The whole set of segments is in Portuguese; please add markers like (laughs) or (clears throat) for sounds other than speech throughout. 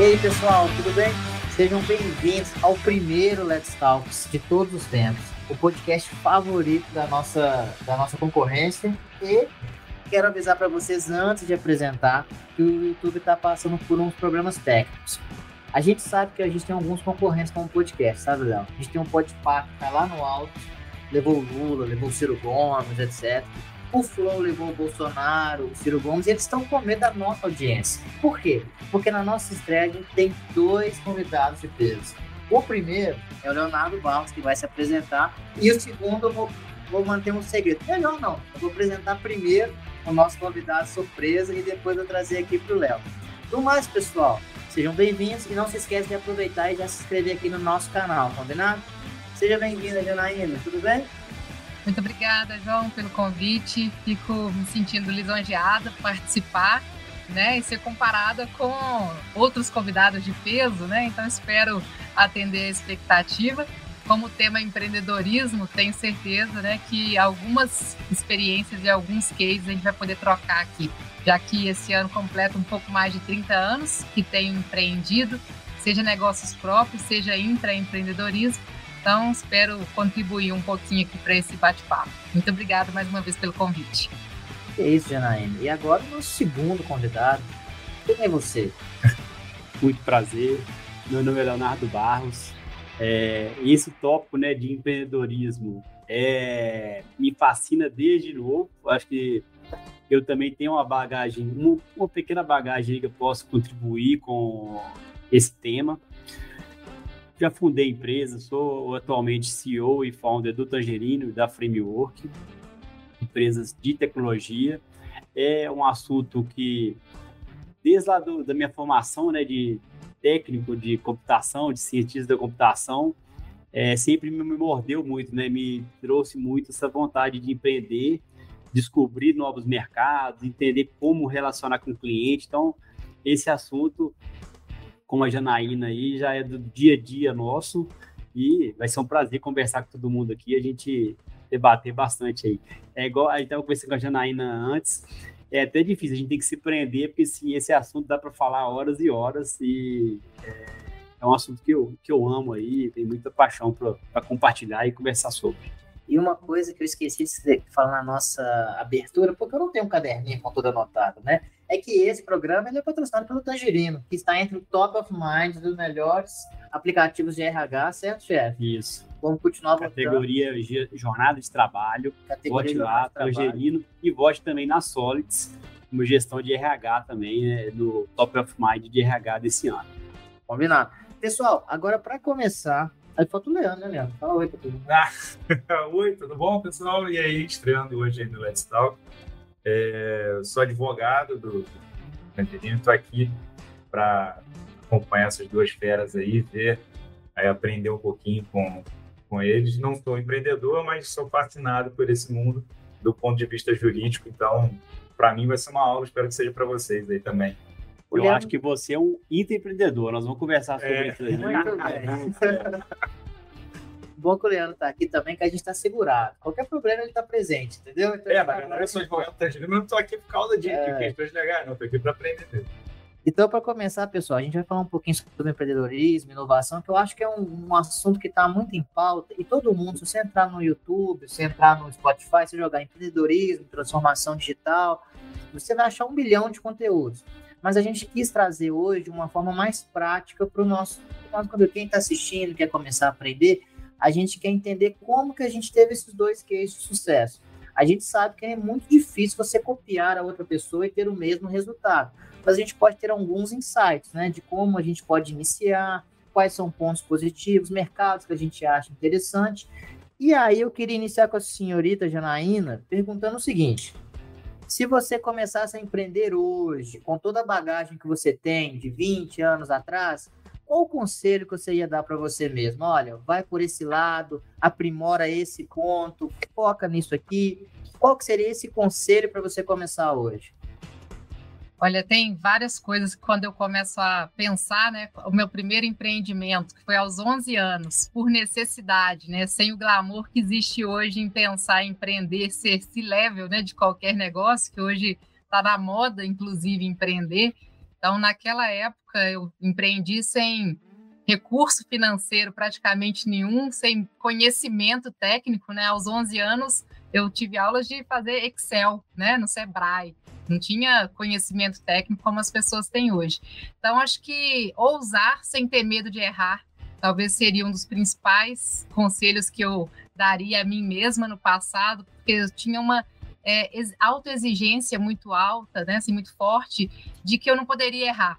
E aí, pessoal, tudo bem? Sejam bem-vindos ao primeiro Let's Talks de todos os tempos, o podcast favorito da nossa, da nossa concorrência. E quero avisar para vocês antes de apresentar que o YouTube está passando por uns problemas técnicos. A gente sabe que a gente tem alguns concorrentes com o podcast, sabe, Léo? A gente tem um Podpah que tá lá no alto, levou o Lula, levou o Ciro Gomes, etc. O Flow levou o Bolsonaro, o Ciro Gomes, eles estão com medo da nossa audiência. Por quê? Porque na nossa estreia a gente tem dois convidados de peso. O primeiro é o Leonardo Barros, que vai se apresentar, e o segundo eu vou, vou manter um segredo. Melhor não, eu vou apresentar primeiro o nosso convidado surpresa e depois eu trazer aqui para o Léo. Do mais, pessoal, sejam bem-vindos e não se esqueça de aproveitar e já se inscrever aqui no nosso canal, combinado? Seja bem-vinda, Janaína, tudo bem? Muito obrigada, João, pelo convite. Fico me sentindo lisonjeada por participar, né, e ser comparada com outros convidados de peso, né? Então espero atender a expectativa. Como o tema empreendedorismo, tenho certeza, né, que algumas experiências e alguns cases a gente vai poder trocar aqui, já que esse ano completa um pouco mais de 30 anos que tenho empreendido, seja negócios próprios, seja intraempreendedorismo então, espero contribuir um pouquinho aqui para esse bate-papo. Muito obrigada mais uma vez pelo convite. É isso, Janaína. E agora, o nosso segundo convidado. Quem é você? (laughs) Muito prazer. Meu nome é Leonardo Barros. É, esse tópico né, de empreendedorismo é, me fascina desde novo. Acho que eu também tenho uma bagagem, uma, uma pequena bagagem que eu posso contribuir com esse tema já fundei empresa, sou atualmente CEO e founder do Tangerino e da Framework, empresas de tecnologia. É um assunto que, desde lá do, da minha formação né, de técnico de computação, de cientista da computação, é, sempre me mordeu muito, né, me trouxe muito essa vontade de empreender, descobrir novos mercados, entender como relacionar com o cliente. Então, esse assunto como a Janaína aí, já é do dia a dia nosso e vai ser um prazer conversar com todo mundo aqui, a gente debater bastante aí. É igual, a gente estava com a Janaína antes, é até difícil, a gente tem que se prender, porque sim, esse assunto dá para falar horas e horas e é, é, um assunto que eu, que eu amo aí, tenho muita paixão para compartilhar e conversar sobre. E uma coisa que eu esqueci de falar na nossa abertura, porque eu não tenho um caderninho com tudo anotado, né? É que esse programa ele é patrocinado pelo Tangerino, que está entre o top of mind dos melhores aplicativos de RH, certo, chefe? Isso. Vamos continuar Categoria votando. Jornada de Trabalho, Categoria vote lá, Tangerino, e vote também na Solids, como gestão de RH também, né, no top of mind de RH desse ano. Combinado. Pessoal, agora para começar, Aí falta o Leandro, né, Leandro? Fala oi pra todo mundo. Ah, (laughs) oi, tudo bom, pessoal? E aí, estreando hoje aí no Let's Talk. É, sou advogado do Canterino, estou aqui para acompanhar essas duas feras aí, ver, aí aprender um pouquinho com, com eles. Não sou empreendedor, mas sou fascinado por esse mundo do ponto de vista jurídico, então, para mim vai ser uma aula, espero que seja para vocês aí também. Eu Leandro... acho que você é um intraempreendedor. Nós vamos conversar sobre é. isso aí. Muito bem. (laughs) Bom que o Leandro está aqui também, que a gente está segurado. Qualquer problema ele está presente, entendeu? Então, é, mas eu sou advogado, tá eu não estou aqui por causa de, é. questões legais, não. Estou aqui para aprender mesmo. Então, para começar, pessoal, a gente vai falar um pouquinho sobre empreendedorismo, inovação, que eu acho que é um, um assunto que está muito em pauta. E todo mundo, se você entrar no YouTube, se entrar no Spotify, se jogar empreendedorismo, transformação digital, você vai achar um bilhão de conteúdos mas a gente quis trazer hoje de uma forma mais prática para o nosso, quando quem está assistindo quer começar a aprender, a gente quer entender como que a gente teve esses dois cases de sucesso. A gente sabe que é muito difícil você copiar a outra pessoa e ter o mesmo resultado, mas a gente pode ter alguns insights, né, de como a gente pode iniciar, quais são pontos positivos, mercados que a gente acha interessante. E aí eu queria iniciar com a senhorita Janaína perguntando o seguinte: se você começasse a empreender hoje, com toda a bagagem que você tem de 20 anos atrás, qual o conselho que você ia dar para você mesmo? Olha, vai por esse lado, aprimora esse ponto, foca nisso aqui. Qual que seria esse conselho para você começar hoje? Olha, tem várias coisas que quando eu começo a pensar, né, o meu primeiro empreendimento, que foi aos 11 anos, por necessidade, né, sem o glamour que existe hoje em pensar em empreender, ser esse level, né, de qualquer negócio, que hoje está na moda, inclusive, empreender. Então, naquela época, eu empreendi sem recurso financeiro praticamente nenhum, sem conhecimento técnico, né? Aos 11 anos, eu tive aulas de fazer Excel, né, no Sebrae. Não tinha conhecimento técnico como as pessoas têm hoje. Então, acho que ousar sem ter medo de errar talvez seria um dos principais conselhos que eu daria a mim mesma no passado, porque eu tinha uma é, autoexigência muito alta, né, assim, muito forte, de que eu não poderia errar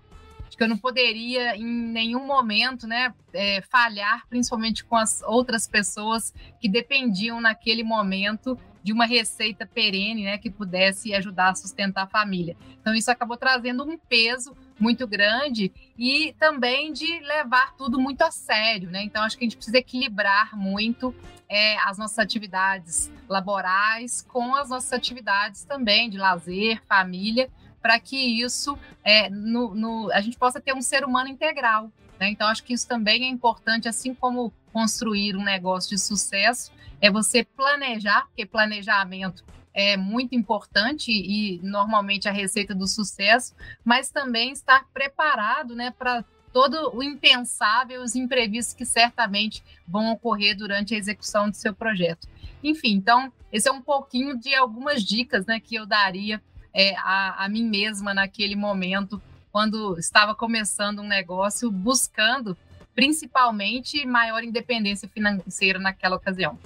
de que eu não poderia em nenhum momento, né, é, falhar, principalmente com as outras pessoas que dependiam naquele momento de uma receita perene, né, que pudesse ajudar a sustentar a família. Então isso acabou trazendo um peso muito grande e também de levar tudo muito a sério, né? Então acho que a gente precisa equilibrar muito é, as nossas atividades laborais com as nossas atividades também de lazer, família, para que isso é, no, no, a gente possa ter um ser humano integral. Né? Então acho que isso também é importante, assim como construir um negócio de sucesso, é você planejar, porque planejamento é muito importante e normalmente a receita do sucesso, mas também estar preparado né, para todo o impensável, os imprevistos que certamente vão ocorrer durante a execução do seu projeto. Enfim, então, esse é um pouquinho de algumas dicas né, que eu daria é, a, a mim mesma naquele momento, quando estava começando um negócio, buscando principalmente maior independência financeira naquela ocasião.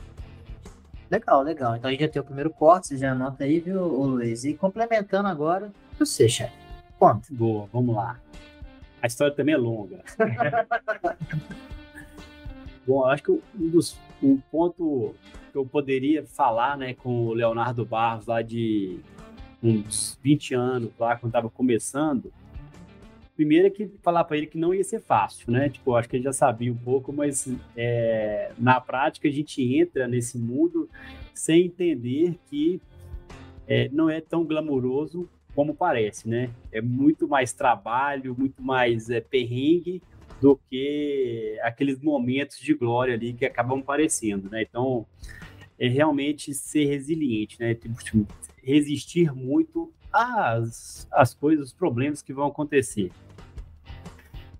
Legal, legal. Então a gente já tem o primeiro corte, você já anota aí, viu, Luiz? E complementando agora, você, chefe. Conta. Boa, vamos lá. A história também é longa. (laughs) Bom, acho que um dos um ponto que eu poderia falar, né, com o Leonardo Barros lá de uns 20 anos lá quando estava começando, primeiro é que falar para ele que não ia ser fácil, né? Tipo, acho que ele já sabia um pouco, mas é, na prática a gente entra nesse mundo sem entender que é, não é tão glamouroso como parece, né? É muito mais trabalho, muito mais é, perrengue do que aqueles momentos de glória ali que acabam aparecendo, né? Então, é realmente ser resiliente, né? Tipo, resistir muito às, às coisas, os problemas que vão acontecer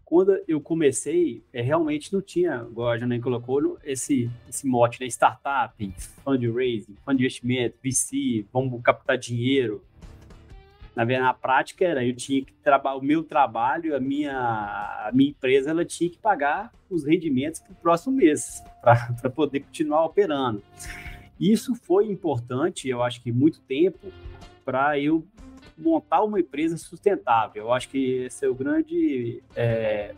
quando eu comecei, é, realmente não tinha, igual a Janaína colocou, esse, esse mote, né? Startup, fundraising, fundo de investimento, VC, vamos captar dinheiro. Na na prática era, eu tinha que trabalhar, o meu trabalho, a minha, a minha empresa, ela tinha que pagar os rendimentos para o próximo mês, (laughs) para poder continuar operando. Isso foi importante, eu acho que muito tempo, para eu montar uma empresa sustentável. Eu acho que esse é o grande é,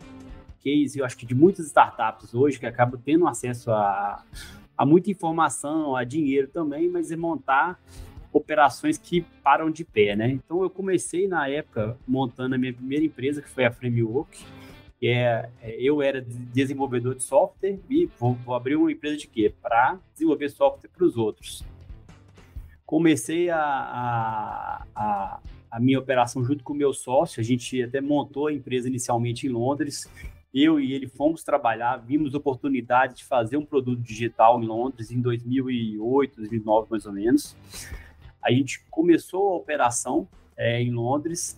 case, eu acho que de muitas startups hoje que acabam tendo acesso a, a muita informação, a dinheiro também, mas é montar operações que param de pé, né? Então eu comecei na época montando a minha primeira empresa, que foi a Framework, que é, é eu era desenvolvedor de software e vou, vou abrir uma empresa de quê? Para desenvolver software para os outros comecei a, a, a, a, minha operação junto com o meu sócio. A gente até montou a empresa inicialmente em Londres. Eu e ele fomos trabalhar, vimos oportunidade de fazer um produto digital em Londres em 2008, 2009 mais ou menos. A gente começou a operação é, em Londres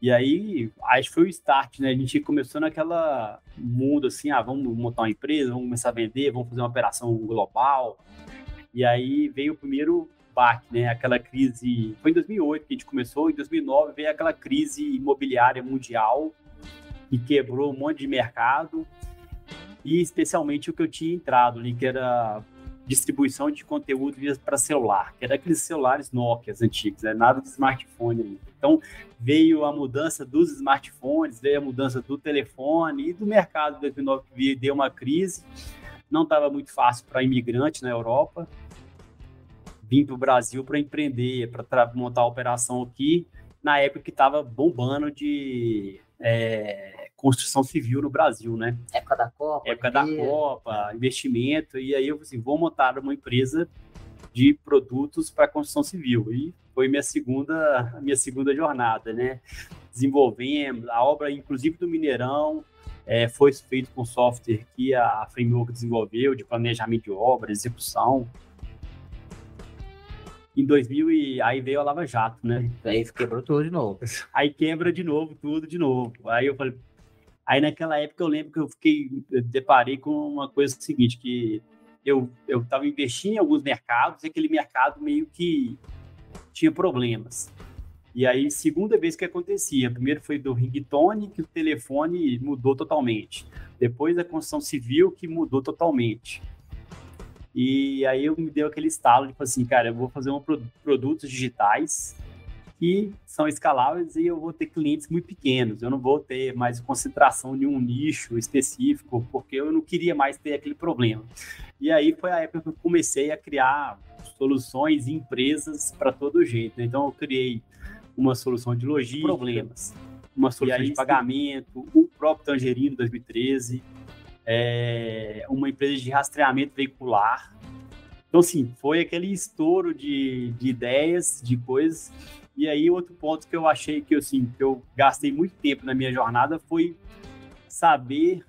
e aí, acho que foi o start, né? A gente começou naquela mundo assim, ah, vamos montar uma empresa, vamos começar a vender, vamos fazer uma operação global. E aí veio o primeiro baque, né? Aquela crise. Foi em 2008 que a gente começou, em 2009 veio aquela crise imobiliária mundial que quebrou um monte de mercado e especialmente o que eu tinha entrado ali, que era distribuição de conteúdo para celular, que era aqueles celulares Nokia antigos, né? nada de smartphone. Então veio a mudança dos smartphones, veio a mudança do telefone e do mercado de 2009 que deu uma crise não estava muito fácil para imigrante na Europa. Vim para o Brasil para empreender, para montar a operação aqui, na época que estava bombando de é, construção civil no Brasil, né? Época da Copa. Época da Copa, investimento. E aí eu assim, vou montar uma empresa de produtos para construção civil. E foi minha segunda, minha segunda jornada, né? Desenvolvemos a obra, inclusive do Mineirão, é, foi feito com software que a Framework desenvolveu, de planejamento de obra, execução. em 2000 e aí veio a Lava Jato, né? Aí quebrou tudo de novo. Aí quebra de novo, tudo de novo. Aí eu falei, aí naquela época eu lembro que eu fiquei, eu deparei com uma coisa seguinte, que eu estava investindo em alguns mercados e aquele mercado meio que tinha problemas. E aí, segunda vez que acontecia. Primeiro foi do ringtone, que o telefone mudou totalmente. Depois a construção civil, que mudou totalmente. E aí eu me deu aquele estalo, tipo assim, cara, eu vou fazer um produtos digitais que são escaláveis e eu vou ter clientes muito pequenos. Eu não vou ter mais concentração em um nicho específico, porque eu não queria mais ter aquele problema. E aí foi a época que eu comecei a criar soluções e empresas para todo jeito. Né? Então eu criei uma solução de logística, problemas, uma solução de pagamento, o próprio Tangerino 2013, é, uma empresa de rastreamento veicular. Então, assim, foi aquele estouro de, de ideias, de coisas. E aí, outro ponto que eu achei que, assim, que eu gastei muito tempo na minha jornada foi saber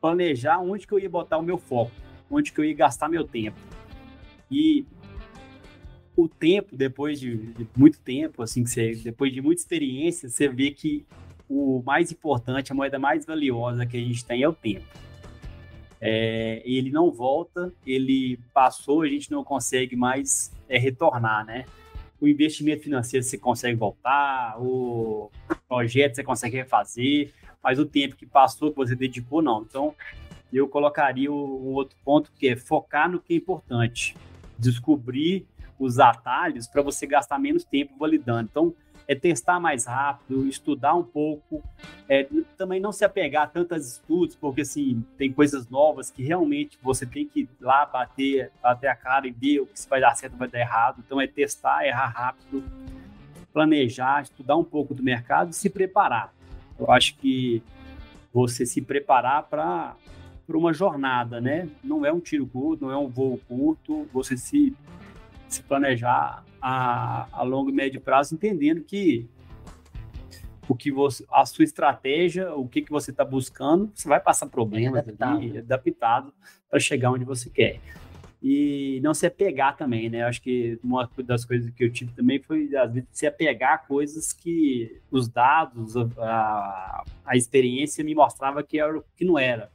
planejar onde que eu ia botar o meu foco, onde que eu ia gastar meu tempo. E o tempo, depois de, de, muito tempo, assim, que você, depois de muita experiência, você vê que o mais importante, a moeda mais valiosa que a gente tem é o tempo. É, ele não volta, ele passou, a gente não consegue mais é, retornar, né? O investimento financeiro você consegue voltar, o projeto você consegue refazer, mas o tempo que passou, que você dedicou, não. Então, eu colocaria um outro ponto que é focar no que é importante, descobrir os atalhos para você gastar menos tempo validando. Então, é testar mais rápido, estudar um pouco, é, também não se apegar a tantos estudos, porque assim, tem coisas novas que realmente você tem que ir lá bater, bater a cara e ver o que vai dar certo vai dar errado. Então é testar, errar rápido, planejar, estudar um pouco do mercado e se preparar. Eu acho que você se preparar para uma jornada, né? Não é um tiro curto, não é um voo curto, você se se planejar a, a longo e médio prazo, entendendo que o que você, a sua estratégia, o que, que você está buscando, você vai passar problemas adaptado, ali, adaptado para chegar onde você quer. E não se apegar também, né? Eu acho que uma das coisas que eu tive também foi, às vezes, se apegar a coisas que os dados, a, a experiência me mostrava que era o que não era.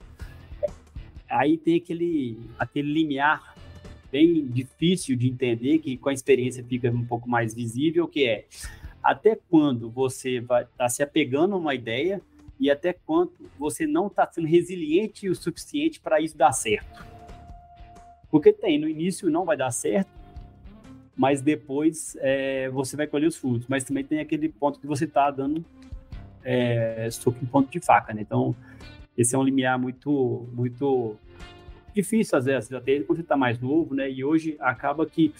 Aí tem aquele, aquele limiar bem difícil de entender, que com a experiência fica um pouco mais visível, que é até quando você vai tá se apegando a uma ideia e até quando você não está sendo resiliente o suficiente para isso dar certo. Porque tem, no início não vai dar certo, mas depois é, você vai colher os frutos. Mas também tem aquele ponto que você está dando é, soco em ponto de faca, né? Então, esse é um limiar muito, muito difícil às vezes, até quando você está mais novo, né? E hoje acaba que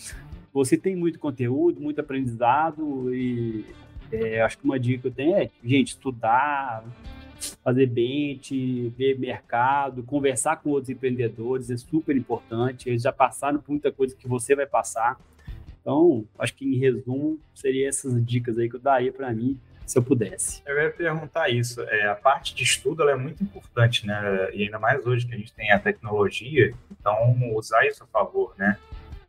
você tem muito conteúdo, muito aprendizado e é, acho que uma dica que eu tenho é, gente, estudar, fazer bench, ver mercado, conversar com outros empreendedores é super importante. Eles já passaram por muita coisa que você vai passar. Então, acho que em resumo, seria essas dicas aí que eu daria para mim se eu pudesse. Eu ia perguntar isso. É, a parte de estudo é muito importante, né? E ainda mais hoje que a gente tem a tecnologia, então usar isso a favor, né?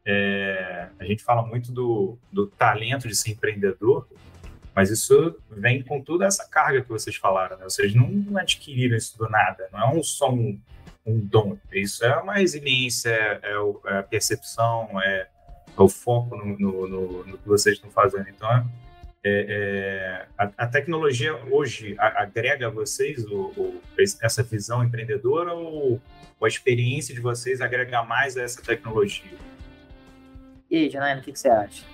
É, a gente fala muito do, do talento de ser empreendedor, mas isso vem com toda essa carga que vocês falaram, né? Vocês não adquiriram isso do nada, não é um, só um, um dom. Isso é uma resiliência, é, é a percepção, é, é o foco no, no, no, no, que vocês estão fazendo. Então, é, é, a, a, tecnologia hoje agrega a vocês o, o, essa visão empreendedora ou, ou, a experiência de vocês agrega mais a essa tecnologia? E aí, Janaína, o que, que, você acha?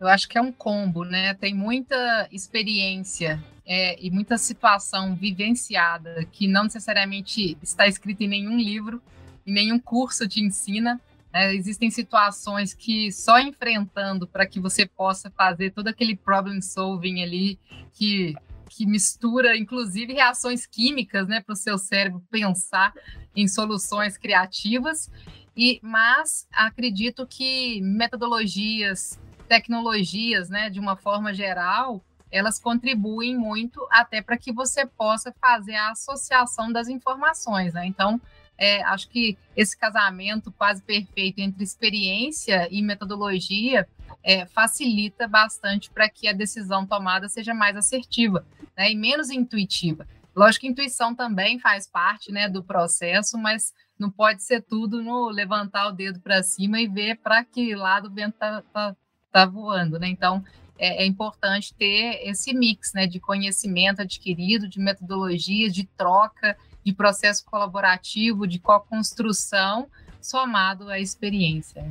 Eu acho que é um combo, né? Tem muita experiência é, e muita situação vivenciada que não necessariamente está escrita em nenhum livro, em nenhum curso te ensina, é, existem situações que só enfrentando para que você possa fazer todo aquele problem solving ali que, que mistura, inclusive, reações químicas, né, para o seu cérebro pensar em soluções criativas. E, mas acredito que metodologias, tecnologias, né, de uma forma geral, elas contribuem muito até para que você possa fazer a associação das informações, né? Então, é, acho que esse casamento quase perfeito entre experiência e metodologia é, facilita bastante para que a decisão tomada seja mais assertiva né, e menos intuitiva. Lógico que intuição também faz parte né, do processo, mas não pode ser tudo no levantar o dedo para cima e ver para que lado o vento está tá, tá voando. Né? Então, é, é, importante ter esse mix né, de conhecimento adquirido, de metodologias, de troca, de processo colaborativo, de co-construção, somado à experiência.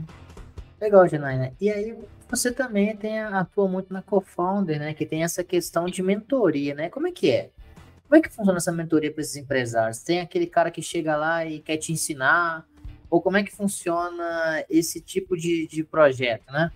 Legal, Janaína. E aí, você também tem, atua muito na co-founder, né? Que tem essa questão de mentoria, né? Como é que é? Como é que funciona essa mentoria para esses empresários? Tem aquele cara que chega lá e quer te ensinar? Ou como é que funciona esse tipo de, de projeto, né?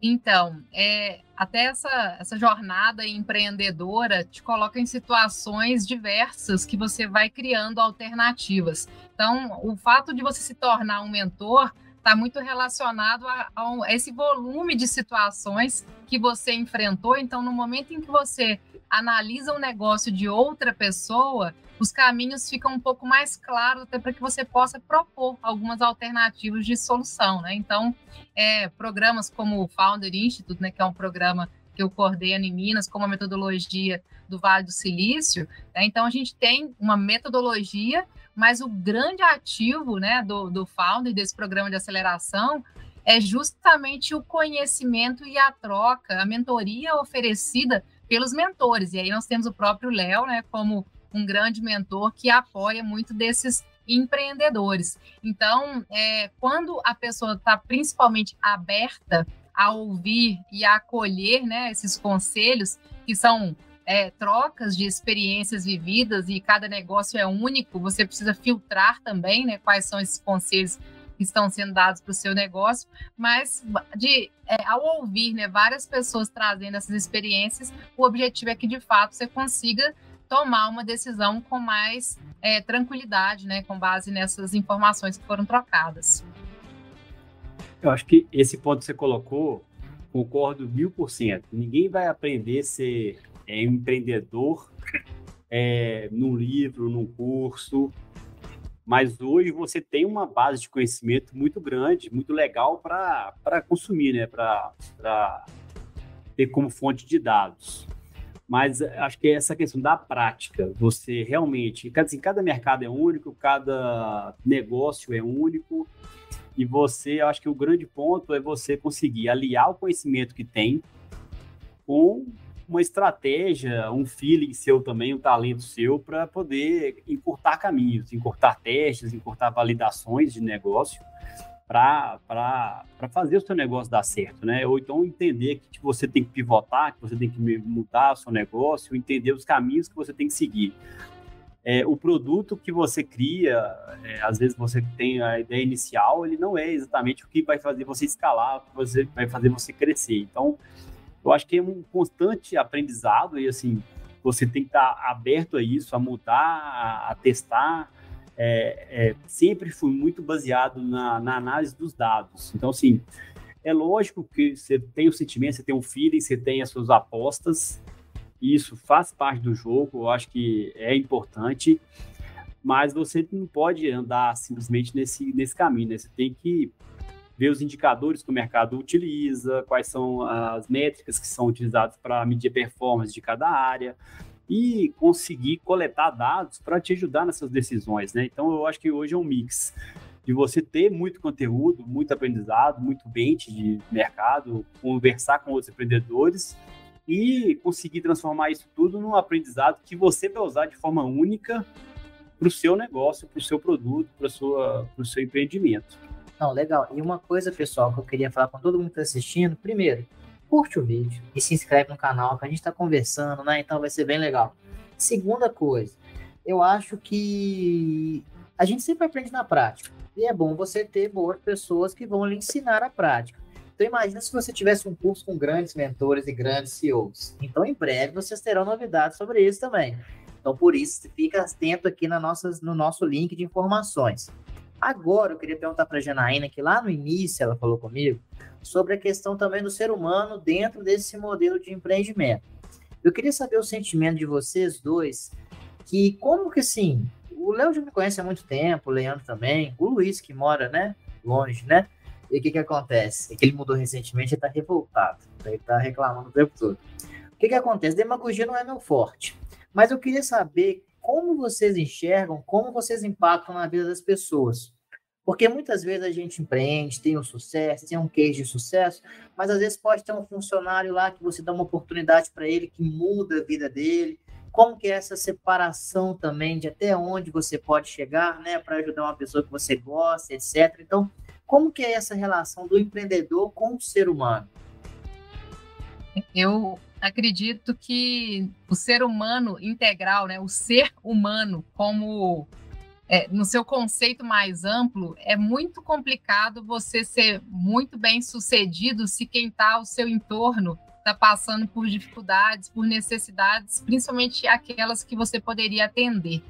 Então, é, até essa, essa jornada empreendedora te coloca em situações diversas que você vai criando alternativas. Então, o fato de você se tornar um mentor está muito relacionado a, a, esse volume de situações que você enfrentou. Então, no momento em que você analisa o negócio de outra pessoa, os caminhos ficam um pouco mais claros até para que você possa propor algumas alternativas de solução, né? Então, é, programas como o Founder Institute, né, que é um programa que eu coordeno em Minas, como a metodologia do Vale do Silício, né? então a gente tem uma metodologia mas o grande ativo né, do, do Founder, desse programa de aceleração, é justamente o conhecimento e a troca, a mentoria oferecida pelos mentores. E aí nós temos o próprio Léo, né, como um grande mentor que apoia muito desses empreendedores. Então, é, quando a pessoa está principalmente aberta a ouvir e a acolher né, esses conselhos, que são é, trocas de experiências vividas e cada negócio é único, você precisa filtrar também né, quais são esses conselhos que estão sendo dados para o seu negócio, mas de é, ao ouvir né, várias pessoas trazendo essas experiências, o objetivo é que de fato você consiga tomar uma decisão com mais é, tranquilidade, né, com base nessas informações que foram trocadas. Eu acho que esse ponto que você colocou, concordo mil por cento. Ninguém vai aprender a ser é empreendedor é, num livro, num curso, mas hoje você tem uma base de conhecimento muito grande, muito legal para consumir, né? para ter como fonte de dados. Mas acho que é essa questão da prática, você realmente, assim, cada mercado é único, cada negócio é único, e você, acho que o grande ponto é você conseguir aliar o conhecimento que tem com uma estratégia, um feeling seu também, um talento seu para poder encurtar caminhos, encurtar testes, encurtar validações de negócio para fazer o seu negócio dar certo, né? Ou então entender que tipo, você tem que pivotar, que você tem que mudar o seu negócio, entender os caminhos que você tem que seguir. É, o produto que você cria, é, às vezes você tem a ideia inicial, ele não é exatamente o que vai fazer você escalar, o que você, vai fazer você crescer. Então, eu acho que é um constante aprendizado e assim você tem que estar aberto a isso, a mudar, a, a testar. É, é, sempre fui muito baseado na, na, análise dos dados. Então, assim, é lógico que você tem o sentimento, você tem o feeling, você tem as suas apostas. Isso faz parte do jogo, eu acho que é importante, mas você não pode andar simplesmente nesse, nesse caminho, né? Você tem que ver os indicadores que o mercado utiliza, quais são as métricas que são utilizadas para medir performance de cada área e conseguir coletar dados para te ajudar nessas decisões, né? Então eu acho que hoje é um mix de você ter muito conteúdo, muito aprendizado, muito bench de mercado, conversar com outros empreendedores e conseguir transformar isso tudo num aprendizado que você vai usar de forma única para o seu negócio, para o seu produto, para o seu empreendimento. Não, legal. E uma coisa, pessoal, que eu queria falar com todo mundo que está assistindo. Primeiro, curte o vídeo e se inscreve no canal, que a gente está conversando, né? Então vai ser bem legal. Segunda coisa, eu acho que a gente sempre aprende na prática. E é bom você ter boas pessoas que vão lhe ensinar a prática. Então imagina se você tivesse um curso com grandes mentores e grandes CEOs. Então em breve vocês terão novidades sobre isso também. Então por isso fica atento aqui na nossas, no nosso link de informações. Agora, eu queria perguntar para a Janaína, que lá no início ela falou comigo, sobre a questão também do ser humano dentro desse modelo de empreendimento. Eu queria saber o sentimento de vocês dois, que como que assim, o Léo já me conhece há muito tempo, o Leandro também, o Luiz que mora, né, longe, né? E o que que acontece? É que ele mudou recentemente e está revoltado. Ele está reclamando o tempo todo. O que que acontece? Demagogia não é meu forte. Mas eu queria saber como vocês enxergam, como vocês impactam na vida das pessoas. Porque muitas vezes a gente empreende, tem um sucesso, tem um case de sucesso, mas às vezes pode ter um funcionário lá que você dá uma oportunidade para ele que muda a vida dele. Como que é essa separação também de até onde você pode chegar, né, para ajudar uma pessoa que você gosta, etc. Então, como que é essa relação do empreendedor com o ser humano? Eu acredito que o ser humano integral, né, o ser humano como é, no seu conceito mais amplo, é muito complicado você ser muito bem sucedido se quem está ao seu entorno está passando por dificuldades, por necessidades, principalmente aquelas que você poderia atender.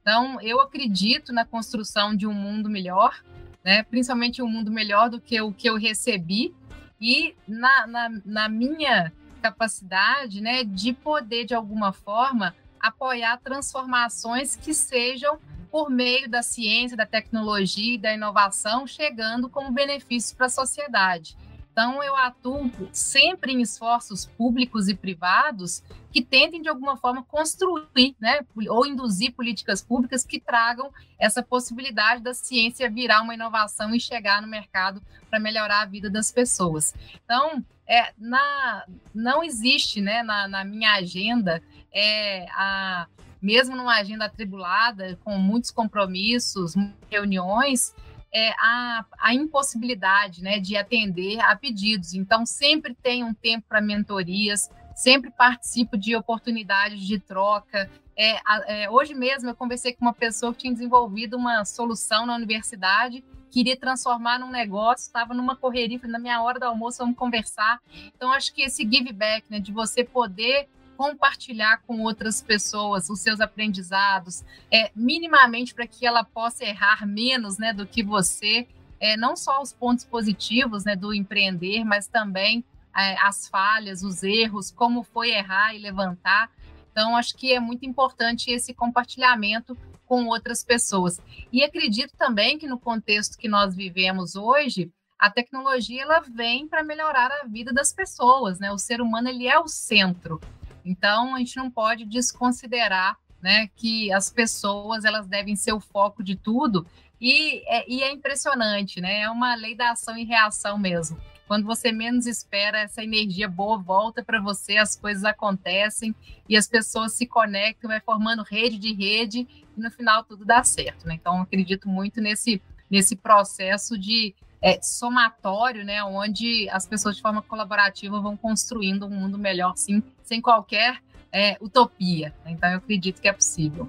Então, eu acredito na construção de um mundo melhor, né? principalmente um mundo melhor do que o que eu recebi, e na, na, na minha capacidade né, de poder, de alguma forma, apoiar transformações que sejam por meio da ciência, da tecnologia e da inovação, chegando como benefícios para a sociedade. Então, eu atuo sempre em esforços públicos e privados que tentem, de alguma forma, construir né, ou induzir políticas públicas que tragam essa possibilidade da ciência virar uma inovação e chegar no mercado para melhorar a vida das pessoas. Então, é, na, não existe né, na, na minha agenda é, a, mesmo numa agenda atribulada, com muitos compromissos, reuniões, é, a, a impossibilidade né, de atender a pedidos. Então, sempre tem um tempo para mentorias, sempre participo de oportunidades de troca. É, é, hoje mesmo eu conversei com uma pessoa que tinha desenvolvido uma solução na universidade, queria transformar num negócio, estava numa correria, na minha hora do almoço vamos conversar. Então, acho que esse give back, né, de você poder compartilhar com outras pessoas os seus aprendizados, é, minimamente para que ela possa errar menos né, do que você, é, não só os pontos positivos né, do empreender, mas também é, as falhas, os erros, como foi errar e levantar. Então, acho que é muito importante esse compartilhamento com outras pessoas. E acredito também que no contexto que nós vivemos hoje, a tecnologia ela vem para melhorar a vida das pessoas, né? O ser humano ele é o centro. Então, a gente não pode desconsiderar né, que as pessoas elas devem ser o foco de tudo. E é, e é impressionante, né? É uma lei da ação e reação mesmo. Quando você menos espera, essa energia boa volta para você, as coisas acontecem e as pessoas se conectam, vai formando rede de rede e no final tudo dá certo. Né? Então, acredito muito nesse, nesse processo de é, somatório, né, onde as pessoas de forma colaborativa vão construindo um mundo melhor, sim, sem qualquer é, utopia. Então, eu acredito que é possível.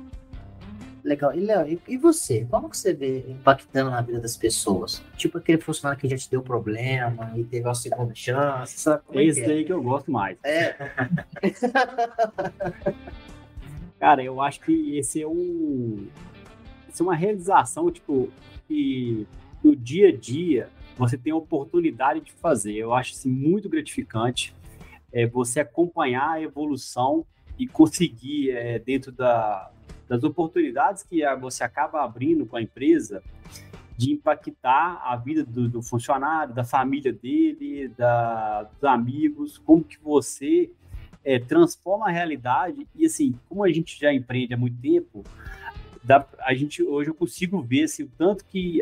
Legal. E, Léo, e, você? Como que você vê impactando na vida das pessoas? Tipo aquele funcionário que já te deu problema e teve uma segunda chance, sabe? É Esse é? aí que eu gosto mais. É. (laughs) Cara, eu acho que esse é um... Esse é uma realização, tipo, que no dia a dia você tem a oportunidade de fazer. Eu acho assim, muito gratificante é, você acompanhar a evolução e conseguir, é, dentro da, das oportunidades que você acaba abrindo com a empresa, de impactar a vida do, do funcionário, da família dele, da, dos amigos, como que você é, transforma a realidade. E assim, como a gente já empreende há muito tempo, dá, a gente hoje eu consigo ver assim, o tanto que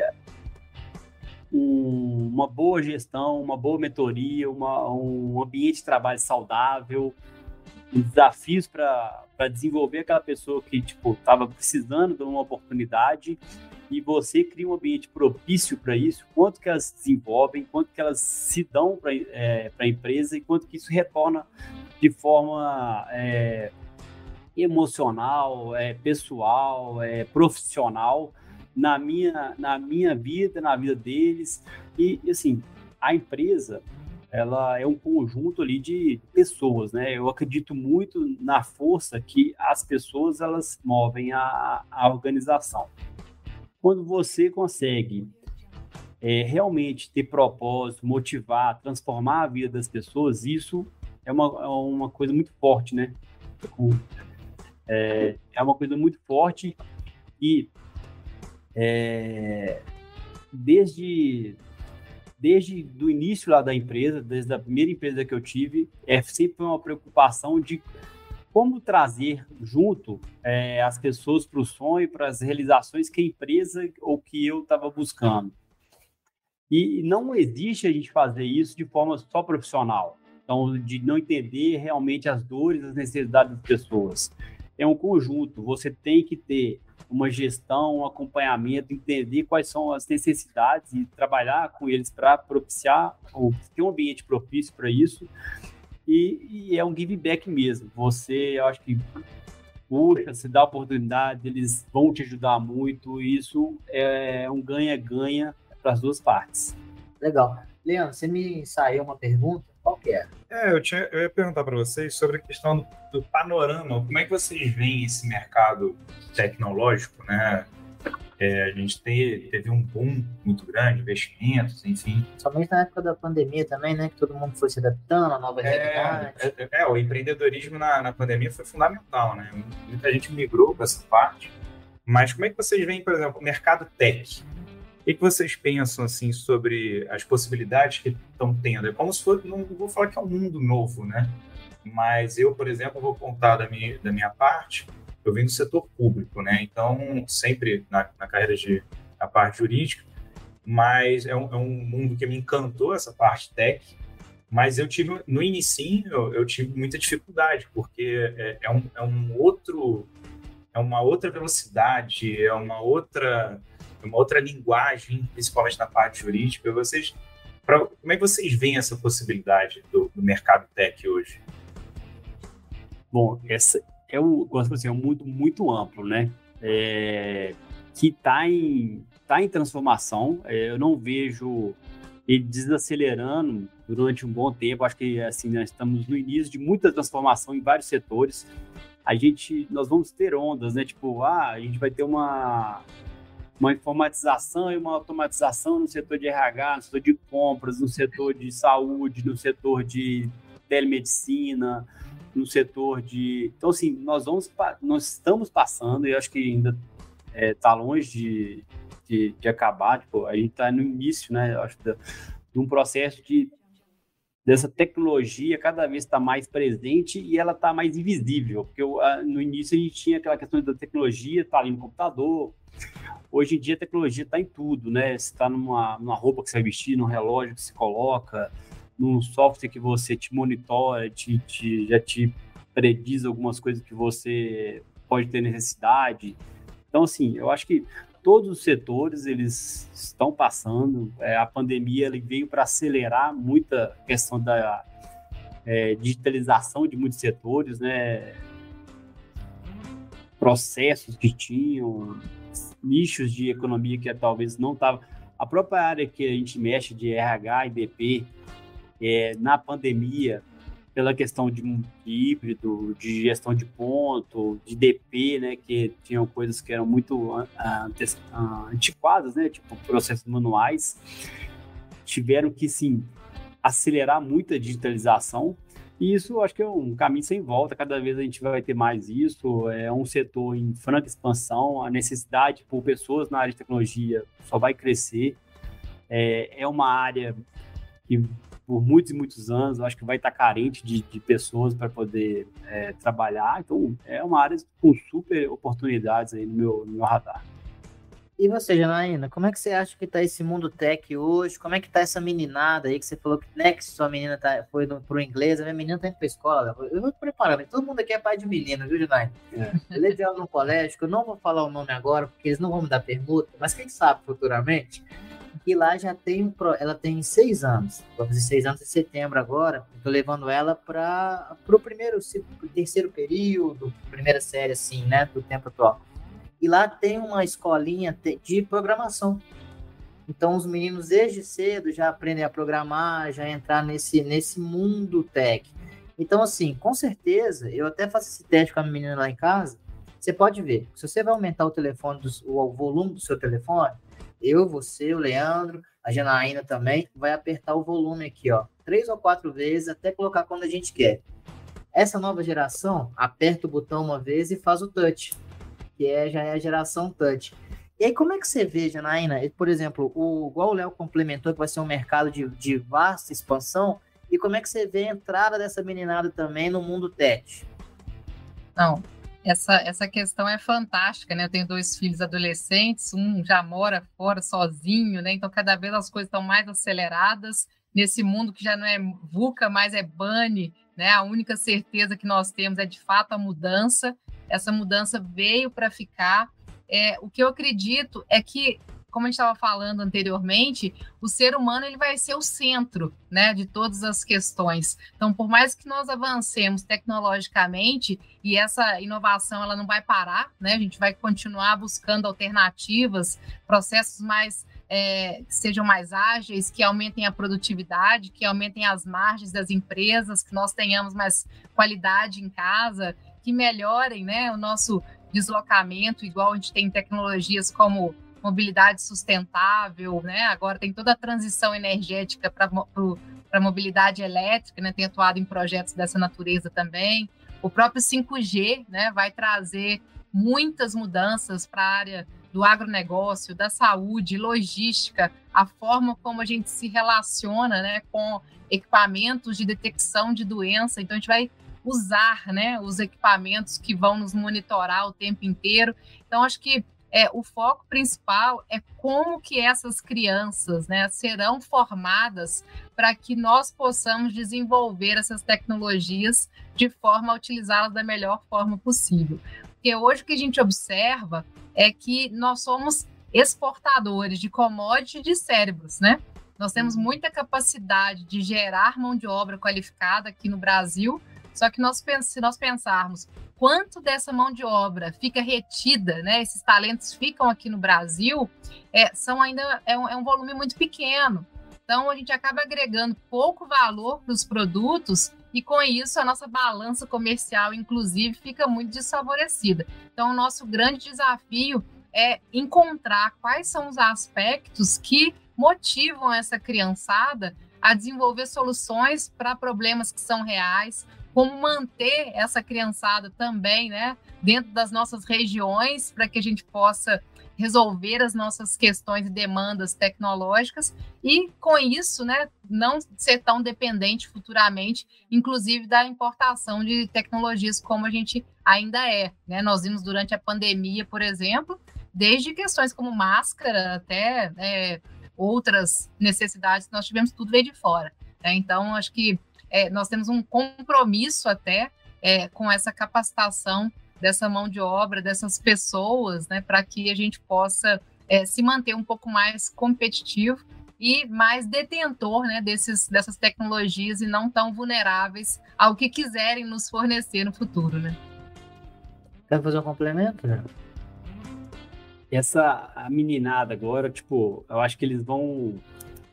um, uma boa gestão, uma boa mentoria, uma, um ambiente de trabalho saudável, desafios para desenvolver aquela pessoa que tipo estava precisando de uma oportunidade e você cria um ambiente propício para isso, quanto que elas desenvolvem, quanto que elas se dão para é, a empresa e quanto que isso retorna de forma é, emocional, é, pessoal, é, profissional na minha, na minha vida, na vida deles. E, assim, a empresa, ela é um conjunto ali de pessoas, né? Eu acredito muito na força que as pessoas, elas movem a, a organização. Quando você consegue é, realmente ter propósito, motivar, transformar a vida das pessoas, isso é uma, é uma coisa muito forte, né? É, é uma coisa muito forte e é, desde desde do início lá da empresa, desde a primeira empresa que eu tive, é sempre uma preocupação de como trazer junto é, as pessoas para o sonho, para as realizações que a empresa ou que eu estava buscando. E não existe a gente fazer isso de forma só profissional. Então, de não entender realmente as dores, as necessidades das pessoas. É um conjunto. Você tem que ter uma gestão, um acompanhamento, entender quais são as necessidades e trabalhar com eles para propiciar, ou ter um ambiente propício para isso. E, e, é um give back mesmo. Você, eu acho que puxa, se dá oportunidade, eles vão te ajudar muito. E isso é um ganha-ganha para as duas partes. Legal. Leandro, você me saiu uma pergunta qual que é? É, eu, tinha, eu ia perguntar para vocês sobre a questão do, do, panorama. Como é que vocês veem esse mercado tecnológico, né? É, a gente teve, teve um boom muito grande, investimentos, enfim. Somente na época da pandemia também, né? Que todo mundo foi se adaptando à nova é, realidade. É, é, o empreendedorismo na, na pandemia foi fundamental, né? Muita gente migrou para essa parte. Mas como é que vocês veem, por exemplo, o mercado tech? O que vocês pensam assim sobre as possibilidades que estão tendo? É como se fosse, não vou falar que é um mundo novo, né? Mas eu, por exemplo, vou contar da minha, da minha parte, eu venho do setor público, né? Então, sempre na, na carreira de a parte jurídica, mas é um, é um, mundo que me encantou, essa parte tech, mas eu tive, no início, eu, eu tive muita dificuldade, porque é, é, um, é um outro, é uma outra velocidade, é uma outra uma outra linguagem, principalmente na parte jurídica. Vocês, pra, como é que vocês veem essa possibilidade do, do mercado tech hoje? Bom, essa é o, assim, é um muito, muito amplo, né? É, que está em, tá em transformação. É, eu não vejo ele desacelerando durante um bom tempo. Acho que assim nós estamos no início de muita transformação em vários setores. A gente, nós vamos ter ondas, né? Tipo, ah, a gente vai ter uma uma informatização e uma automatização no setor de RH, no setor de compras, no setor de saúde, no setor de telemedicina, no setor de. Então, assim, nós, vamos, nós estamos passando, e acho que ainda está é, tá longe de, de, de, acabar. Tipo, a gente está no início, né? Acho, de, de um processo de dessa tecnologia cada vez está mais presente e ela está mais invisível, porque no início a gente tinha aquela questão da tecnologia, está ali no computador, Hoje em dia a tecnologia está em tudo, né? Você está numa, numa roupa que você vai vestir, num relógio que você coloca, num software que você te monitora, te, te, já te prediz algumas coisas que você pode ter necessidade. Então, assim, eu acho que todos os setores eles estão passando. É, a pandemia veio para acelerar muita questão da é, digitalização de muitos setores, né? Processos que tinham, nichos de economia que talvez não estava. A própria área que a gente mexe de RH e BP, é, na pandemia, pela questão de, de híbrido, de gestão de ponto, de DP, né, que tinham coisas que eram muito antiquadas, né, tipo processos manuais, tiveram que, sim, acelerar muito a digitalização e isso acho que é um caminho sem volta, cada vez a gente vai ter mais isso. É um setor em franca expansão, a necessidade por pessoas na área de tecnologia só vai crescer. É, é uma área que por muitos e muitos anos acho que vai estar carente de, de pessoas para poder é, trabalhar. Então é uma área com super oportunidades aí no meu, no meu radar. E você, Janaína, como é que você acha que tá esse mundo tech hoje? Como é que tá essa meninada aí que você falou que, né, que sua menina tá, foi no, pro inglês, a minha menina tá indo pra escola. Eu vou preparando, todo mundo aqui é pai de menina, viu, Janaína? É. Eu levei ela no colégio, que eu não vou falar o nome agora, porque eles não vão me dar permuta, mas quem sabe futuramente, que lá já tem um, ela tem seis anos, vou fazer seis anos em setembro agora, tô levando ela para pro primeiro, pro terceiro período, primeira série, assim, né, do tempo atual. E lá tem uma escolinha de programação. Então os meninos desde cedo já aprendem a programar, já entrar nesse, nesse mundo tech. Então, assim, com certeza, eu até faço esse teste com a menina lá em casa. Você pode ver, se você vai aumentar o telefone, do, o volume do seu telefone, eu, você, o Leandro, a Janaína também, vai apertar o volume aqui, ó, três ou quatro vezes até colocar quando a gente quer. Essa nova geração aperta o botão uma vez e faz o touch que é, já é a geração touch. E aí, como é que você vê, Janaína, por exemplo, o, igual o Léo complementou, que vai ser um mercado de, de vasta expansão, e como é que você vê a entrada dessa meninada também no mundo tech? Não, essa, essa questão é fantástica, né? Eu tenho dois filhos adolescentes, um já mora fora sozinho, né? Então, cada vez as coisas estão mais aceleradas nesse mundo que já não é VUCA, mas é BANI, né? A única certeza que nós temos é de fato a mudança. Essa mudança veio para ficar. É, o que eu acredito é que, como a gente estava falando anteriormente, o ser humano ele vai ser o centro né, de todas as questões. Então, por mais que nós avancemos tecnologicamente, e essa inovação ela não vai parar, né, a gente vai continuar buscando alternativas, processos mais é, que sejam mais ágeis, que aumentem a produtividade, que aumentem as margens das empresas, que nós tenhamos mais qualidade em casa, que melhorem né, o nosso deslocamento, igual a gente tem tecnologias como mobilidade sustentável, né? Agora tem toda a transição energética para a mobilidade elétrica, né? Tem atuado em projetos dessa natureza também. O próprio 5G, né? Vai trazer muitas mudanças para a área do agronegócio, da saúde, logística, a forma como a gente se relaciona né, com equipamentos de detecção de doença. Então, a gente vai usar né, os equipamentos que vão nos monitorar o tempo inteiro. Então, acho que é, o foco principal é como que essas crianças né, serão formadas para que nós possamos desenvolver essas tecnologias de forma a utilizá-las da melhor forma possível. Porque hoje o que a gente observa é que nós somos exportadores de commodities de cérebros, né? Nós temos uhum. muita capacidade de gerar mão de obra qualificada aqui no Brasil, só que nós, se nós pensarmos quanto dessa mão de obra fica retida, né? Esses talentos ficam aqui no Brasil, é, são ainda é um, é um volume muito pequeno. Então a gente acaba agregando pouco valor para os produtos e com isso a nossa balança comercial, inclusive, fica muito desfavorecida. Então, o nosso grande desafio é encontrar quais são os aspectos que motivam essa criançada a desenvolver soluções para problemas que são reais, como manter essa criançada também, né, dentro das nossas regiões, para que a gente possa resolver as nossas questões e demandas tecnológicas e, com isso, né, não ser tão dependente futuramente, inclusive da importação de tecnologias como a gente ainda é. Né? Nós vimos durante a pandemia, por exemplo, desde questões como máscara até é, outras necessidades, nós tivemos tudo veio de fora. Né? Então, acho que é, nós temos um compromisso até é, com essa capacitação dessa mão de obra, dessas pessoas, né, para que a gente possa é, se manter um pouco mais competitivo e mais detentor né, desses, dessas tecnologias e não tão vulneráveis ao que quiserem nos fornecer no futuro. Né? Quer fazer um complemento? Né? Essa a meninada agora, tipo, eu acho que eles vão.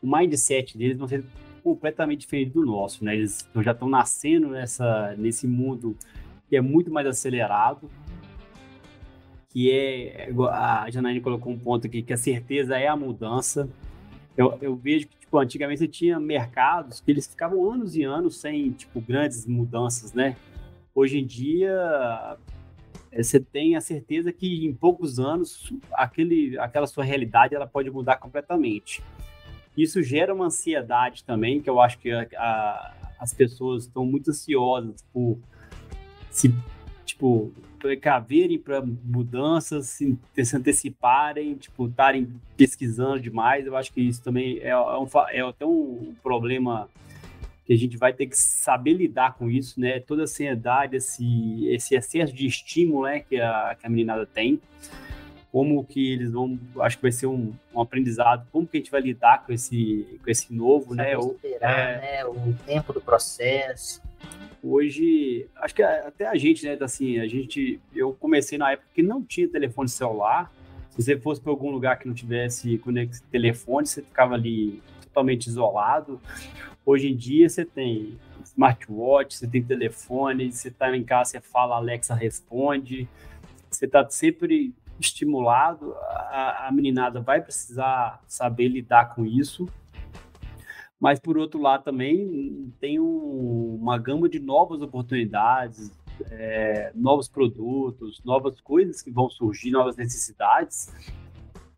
O mindset deles vão ser completamente diferente do nosso, né? Eles já estão nascendo nessa, nesse mundo que é muito mais acelerado, que é, a Janaíne colocou um ponto aqui, que a certeza é a mudança. Eu, eu vejo que, tipo, antigamente você tinha mercados que eles ficavam anos e anos sem, tipo, grandes mudanças, né? Hoje em dia, é, você tem a certeza que em poucos anos aquele, aquela sua realidade ela pode mudar completamente. Isso gera uma ansiedade também, que eu acho que a, a, as pessoas estão muito ansiosas por se, tipo, precaverem para mudanças, se, se anteciparem, tipo, estarem pesquisando demais. Eu acho que isso também é, é, um, é até um problema que a gente vai ter que saber lidar com isso, né? Toda a ansiedade, esse, esse excesso de estímulo né, que, a, que a meninada tem. Como que eles vão, acho que vai ser um, um aprendizado, como que a gente vai lidar com esse, com esse novo, né? Esperar, é, né? O tempo do processo hoje, acho que até a gente, né, assim, a gente, eu comecei na época que não tinha telefone celular, se você fosse para algum lugar que não tivesse telefone, você ficava ali totalmente isolado. Hoje em dia você tem smartwatch, você tem telefone, você está em casa, você fala, Alexa responde, você está sempre estimulado, a, a meninada vai precisar saber lidar com isso. Mas por outro lado também tem um, uma gama de novas oportunidades, é, novos produtos, novas coisas que vão surgir, novas necessidades,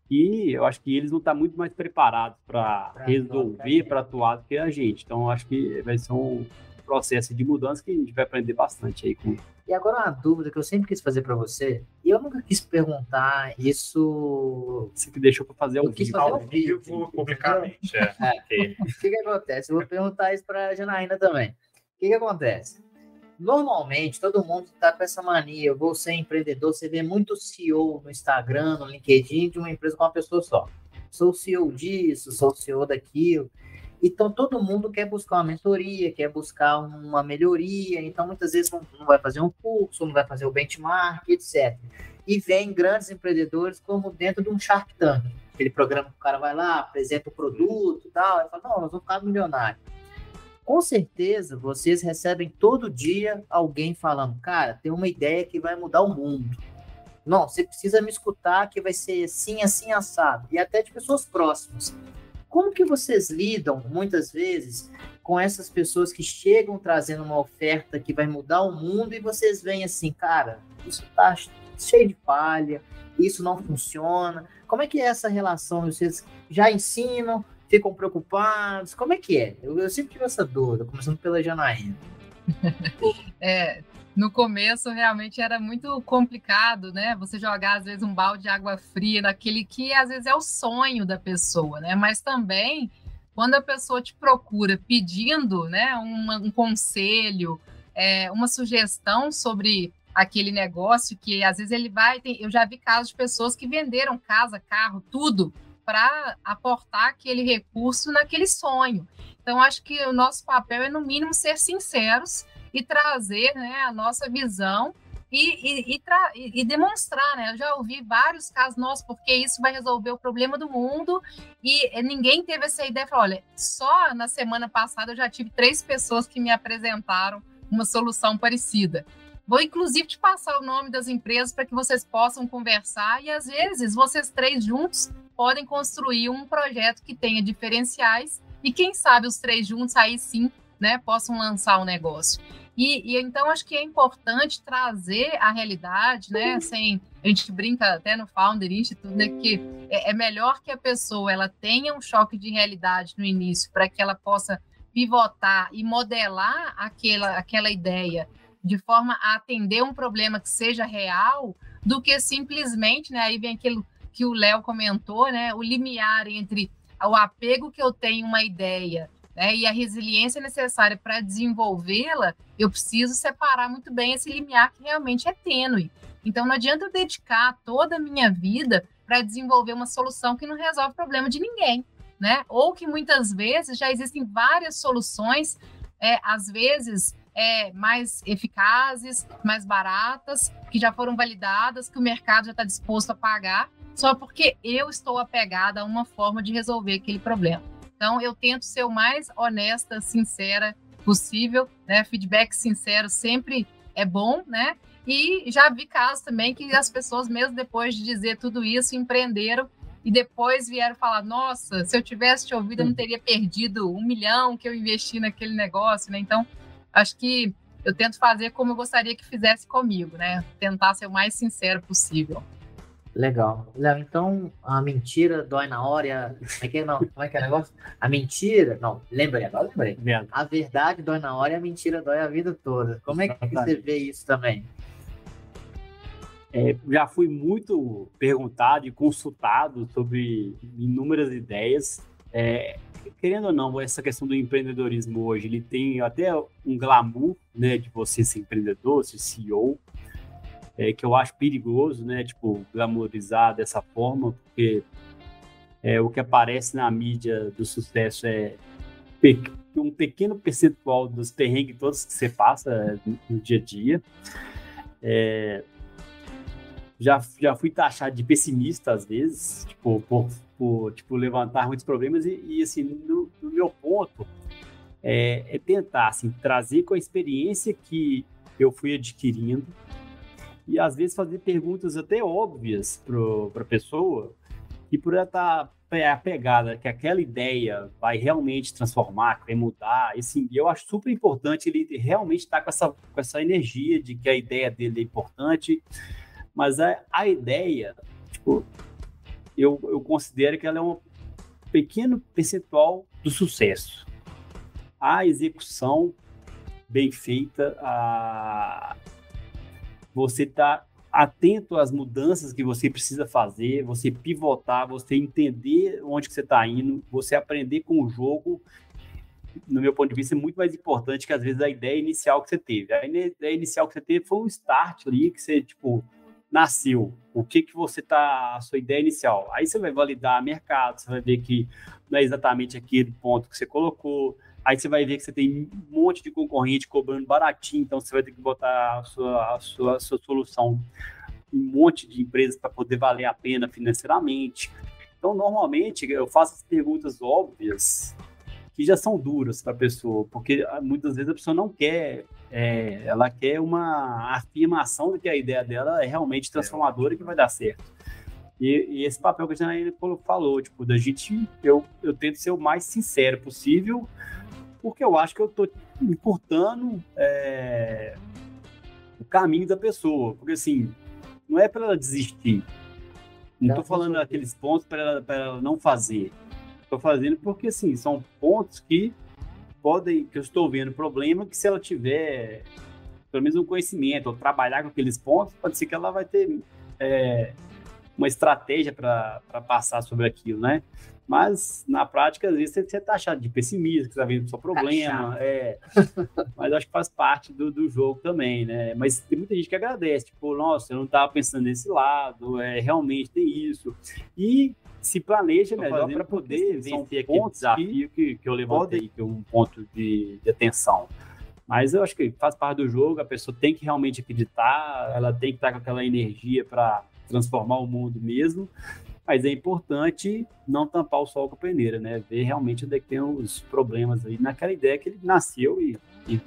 E eu acho que eles vão estar muito mais preparados para resolver, para atuar do que a gente. Então, eu acho que vai ser um processo de mudança que a gente vai aprender bastante aí com. E agora uma dúvida que eu sempre quis fazer para você, e eu nunca quis perguntar isso. Você que deixou para fazer ao vivo. Fazer ao vivo, publicamente. É. (laughs) é. O que, que acontece? Eu vou perguntar isso para a Janaína também. O que, que acontece? Normalmente, todo mundo está com essa mania. Eu vou ser empreendedor. Você vê muito CEO no Instagram, no LinkedIn, de uma empresa com uma pessoa só. Sou CEO disso, sou CEO daquilo. Então, todo mundo quer buscar uma mentoria, quer buscar uma melhoria. Então, muitas vezes não, não vai fazer um curso, não vai fazer o benchmark, etc. E vem grandes empreendedores como dentro de um Shark Tank. Aquele programa que o cara vai lá, apresenta o produto e tal. E fala, não, nós vamos ficar milionário com certeza vocês recebem todo dia alguém falando, cara, tem uma ideia que vai mudar o mundo. Não, você precisa me escutar que vai ser assim, assim, assado. E até de pessoas próximas. Como que vocês lidam, muitas vezes, com essas pessoas que chegam trazendo uma oferta que vai mudar o mundo e vocês veem assim, cara, isso tá cheio de palha, isso não funciona. Como é que é essa relação? Vocês já ensinam, ficam preocupados? Como é que é? Eu, eu sempre tive essa dúvida, começando pela Janaína. (laughs) é, no começo realmente era muito complicado, né? Você jogar às vezes um balde de água fria naquele que às vezes é o sonho da pessoa, né? Mas também quando a pessoa te procura pedindo, né, uma, um conselho, é, uma sugestão sobre aquele negócio que às vezes ele vai, tem, eu já vi casos de pessoas que venderam casa, carro, tudo para aportar aquele recurso naquele sonho. Então, acho que o nosso papel é, no mínimo, ser sinceros e trazer né, a nossa visão e, e, e, e, demonstrar, né? Eu já ouvi vários casos, nossa, porque isso vai resolver o problema do mundo e ninguém teve essa ideia. Falou, olha, só na semana passada eu já tive três pessoas que me apresentaram uma solução parecida. Vou inclusive te passar o nome das empresas para que vocês possam conversar e às vezes vocês três juntos podem construir um projeto que tenha diferenciais e quem sabe os três juntos aí sim, né, possam lançar o um negócio. E, e, então acho que é importante trazer a realidade, né? Sem a gente brinca até no Founder Institute, né, que é, é melhor que a pessoa ela tenha um choque de realidade no início para que ela possa pivotar e modelar aquela, aquela ideia de forma a atender um problema que seja real, do que simplesmente, né? Aí vem aquilo que o Léo comentou, né? O limiar entre o apego que eu tenho uma ideia né, e a resiliência necessária para desenvolvê-la, eu preciso separar muito bem esse limiar que realmente é tênue. Então, não adianta eu dedicar toda a minha vida para desenvolver uma solução que não resolve o problema de ninguém, né? Ou que muitas vezes já existem várias soluções, é, às vezes é, mais eficazes, mais baratas, que já foram validadas, que o mercado já está disposto a pagar, só porque eu estou apegada a uma forma de resolver aquele problema. Então, eu tento ser o mais honesta, sincera possível, né? Feedback sincero sempre é bom, né? E já vi casos também que as pessoas, mesmo depois de dizer tudo isso, empreenderam e depois vieram falar: nossa, se eu tivesse te ouvido, eu não teria perdido um milhão que eu investi naquele negócio, né? Então, acho que eu tento fazer como eu gostaria que fizesse comigo, né? Tentar ser o mais sincero possível. Legal. Léo, então a mentira dói na hora. A... Como é que é, não? Como é que é o negócio? A mentira. Não, lembrei agora, lembrei. A verdade dói na hora e a mentira dói a vida toda. Como é que você vê isso também? É, já fui muito perguntado e consultado sobre inúmeras ideias. É, querendo ou não, essa questão do empreendedorismo hoje, ele tem até um glamour, né, de você ser empreendedor, ser CEO, é, que eu acho perigoso, né? Tipo, glamorizar dessa forma, porque é, o que aparece na mídia do sucesso é um pequeno percentual dos perrengues todos que você passa no dia a dia. É, já, já fui taxado de pessimista às vezes, tipo, por, por tipo, levantar muitos problemas e, e assim, no, no, meu ponto é, é tentar, assim, trazer com a experiência que eu fui adquirindo, e às vezes fazer perguntas até óbvias para a pessoa, e por ela estar tá apegada que aquela ideia vai realmente transformar, vai mudar, e assim, eu acho super importante ele realmente estar tá com, essa, com essa energia de que a ideia dele é importante, mas a, a ideia, tipo, eu, eu considero que ela é um pequeno percentual do sucesso. A execução bem feita, a você está atento às mudanças que você precisa fazer, você pivotar, você entender onde que você está indo, você aprender com o jogo, no meu ponto de vista, é muito mais importante que às vezes a ideia inicial que você teve. A ideia inicial que você teve foi um start ali que você, tipo, nasceu. O que que você tá, a sua ideia inicial. Aí você vai validar mercado, você vai ver que não é exatamente aquele ponto que você colocou. Aí você vai ver que você tem um monte de concorrente cobrando baratinho, então você vai ter que botar a sua, a sua, a sua solução em um monte de empresas para poder valer a pena financeiramente. Então, normalmente, eu faço as perguntas óbvias que já são duras para a pessoa, porque ah, muitas vezes a pessoa não quer, é, ela quer uma afirmação de que a ideia dela é realmente transformadora e que vai dar certo. E, e esse papel que a Janaína falou, tipo, da gente, eu, eu tento ser o mais sincero possível, porque eu acho que eu estou encurtando é, o caminho da pessoa. Porque, assim, não é para ela desistir. Não estou falando aqueles pontos para ela, ela não fazer. Estou fazendo porque, assim, são pontos que podem, que eu estou vendo problema, que se ela tiver pelo menos um conhecimento, ou trabalhar com aqueles pontos, pode ser que ela vai ter é, uma estratégia para passar sobre aquilo, né? Mas, na prática, às vezes você está achado de pessimista, que está vendo o seu problema. É, (laughs) mas acho que faz parte do, do jogo também, né? Mas tem muita gente que agradece, tipo, nossa, eu não estava pensando nesse lado, é, realmente tem isso. E se planeja melhor para poder vencer aquele desafio que, que eu levantei, que é um ponto de, de atenção. Mas eu acho que faz parte do jogo, a pessoa tem que realmente acreditar, ela tem que estar com aquela energia para transformar o mundo mesmo. Mas é importante não tampar o sol com a peneira, né? Ver realmente onde é que tem os problemas aí naquela ideia que ele nasceu e, e,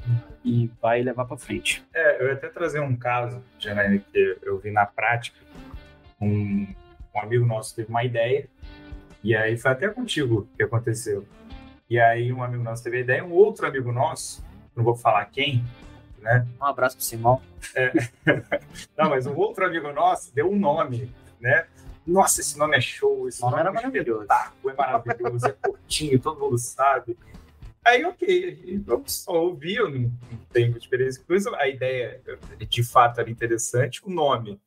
e vai levar para frente. É, eu ia até trazer um caso, Janaína, que eu vi na prática. Um, um amigo nosso teve uma ideia, e aí foi até contigo que aconteceu. E aí um amigo nosso teve a ideia, um outro amigo nosso, não vou falar quem, né? Um abraço pro Simão. É. (laughs) não, mas um outro amigo nosso deu um nome, né? Nossa, esse nome é show, esse nome, nome era é maravilhoso. É maravilhoso, é curtinho, todo mundo sabe. Aí, ok, eu só ouvi, eu não tenho muita experiência com isso. A ideia, de fato, era interessante. O nome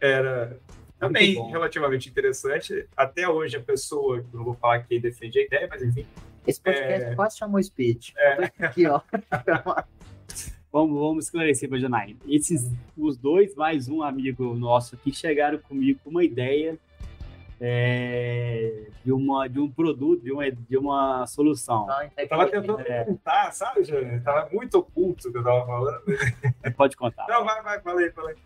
era também relativamente interessante. Até hoje, a pessoa, não vou falar quem defende a ideia, mas enfim. Esse podcast é... quase chamou speech. É... Aqui, ó. (laughs) vamos, vamos esclarecer para Janaína. Esses, os dois, mais um amigo nosso aqui, chegaram comigo com uma ideia é, de, uma, de um produto, de uma, de uma solução. Ah, eu tava tentando é. ocultar, sabe, Jânio? Tava muito oculto o que eu tava falando. Pode contar. Não, vai, vai, falei, falei.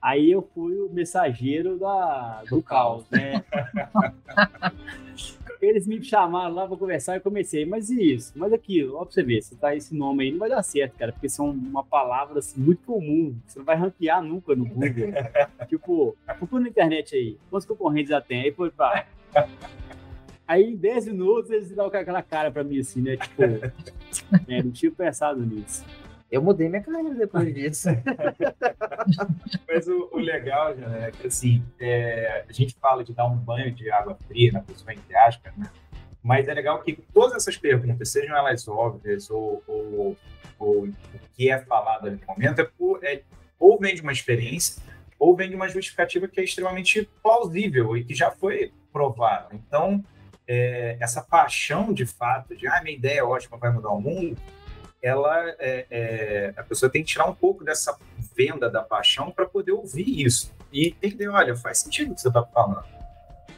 Aí eu fui o mensageiro da, do caos, né? (laughs) Eles me chamaram lá para conversar e comecei, mas e isso? Mas aquilo, ó pra você ver, se tá esse nome aí, não vai dar certo, cara, porque são uma palavra assim, muito comum. Você não vai ranquear nunca no Google. (laughs) tipo, procura na internet aí, quantos concorrentes já tem? Aí foi pra. Aí em 10 minutos eles dão aquela cara pra mim assim, né? Tipo, (laughs) é, não tinha pensado nisso. Eu mudei minha carreira depois (laughs) disso. Mas o, o legal, já, é que assim, é, a gente fala de dar um banho de água fria na pessoa, entre aspas, né? Mas é legal que todas essas perguntas, sejam elas óbvias ou, ou, ou o que é falado ali no momento, é, por, é, ou vem de uma experiência, ou vem de uma justificativa que é extremamente plausível e que já foi provada. Então, é, essa paixão de fato de, ah, minha ideia é ótima, vai mudar o mundo, ela é, é, a pessoa tem que tirar um pouco dessa venda da paixão para poder ouvir isso e entender, olha, faz sentido o que você está falando.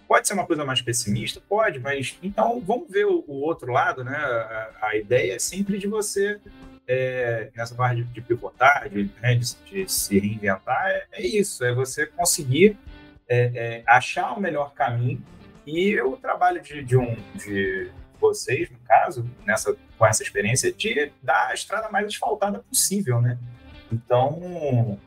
Pode ser uma coisa mais pessimista, pode, mas então vamos ver o, o outro lado, né? A, a, ideia é sempre de você é, nessa parte de, de pivotar, de, né, de, de, se reinventar, é, é, isso, é você conseguir é, é, achar o melhor caminho. E o trabalho de, um de vocês, no caso, nessa com essa experiência de dar a estrada mais asfaltada possível, né? Então,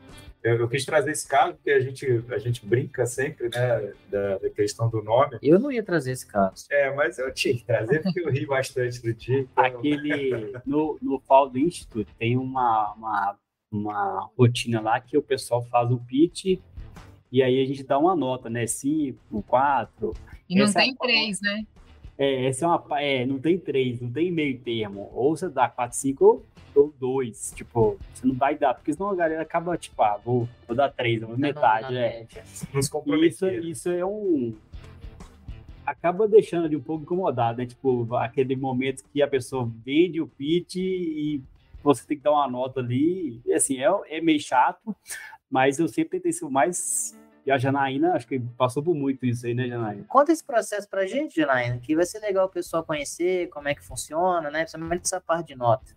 eu, eu, quis trazer esse caso porque a gente, a gente brinca sempre, né, da, da, questão do nome. Eu não ia trazer esse caso. É, mas eu tinha que trazer porque eu ri bastante do dia. Então... Aquele, no, no Paulo Institute tem uma, uma, uma rotina lá que o pessoal faz o pitch E aí a gente dá uma nota, né? 5, 4. E não tem 3, né? É, essa é uma. É, não tem 3, não tem meio termo. Ou você dá 4, 5 ou 2. Tipo, você não vai dar, porque senão a galera acaba, tipo, ah, vou, vou dar 3, vou metade. É. Isso, isso é um. Acaba deixando ali um pouco incomodado, né? Tipo, aquele momento que a pessoa vende o pitch e você tem que dar uma nota ali. E, assim, é, é meio chato, mas eu sempre tentei ser o mais e a Janaína, acho que passou por muito isso aí, né, Janaína? Conta esse processo pra gente, Janaína, que vai ser legal o pessoal conhecer como é que funciona, né? Principalmente essa parte de nota.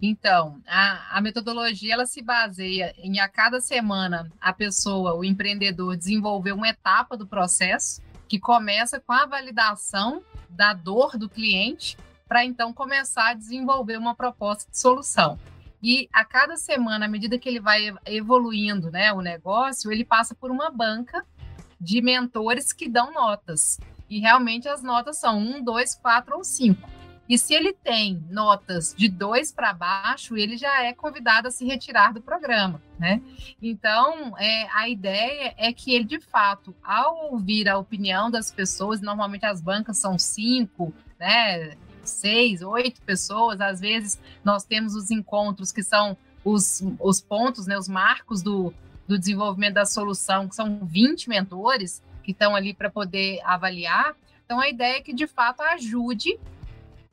Então, a, a metodologia ela se baseia em a cada semana a pessoa, o empreendedor, desenvolver uma etapa do processo que começa com a validação da dor do cliente para então começar a desenvolver uma proposta de solução. E a cada semana, à medida que ele vai evoluindo né, o negócio, ele passa por uma banca de mentores que dão notas. E realmente as notas são 1, 2, 4 ou 5. E se ele tem notas de 2 para baixo, ele já é convidado a se retirar do programa. Né? Então, é, a ideia é que ele, de fato, ao ouvir a opinião das pessoas, normalmente as bancas são cinco, né? Seis, oito pessoas. Às vezes nós temos os encontros que são os, os pontos, né, os marcos do, do desenvolvimento da solução, que são 20 mentores que estão ali para poder avaliar. Então a ideia é que de fato ajude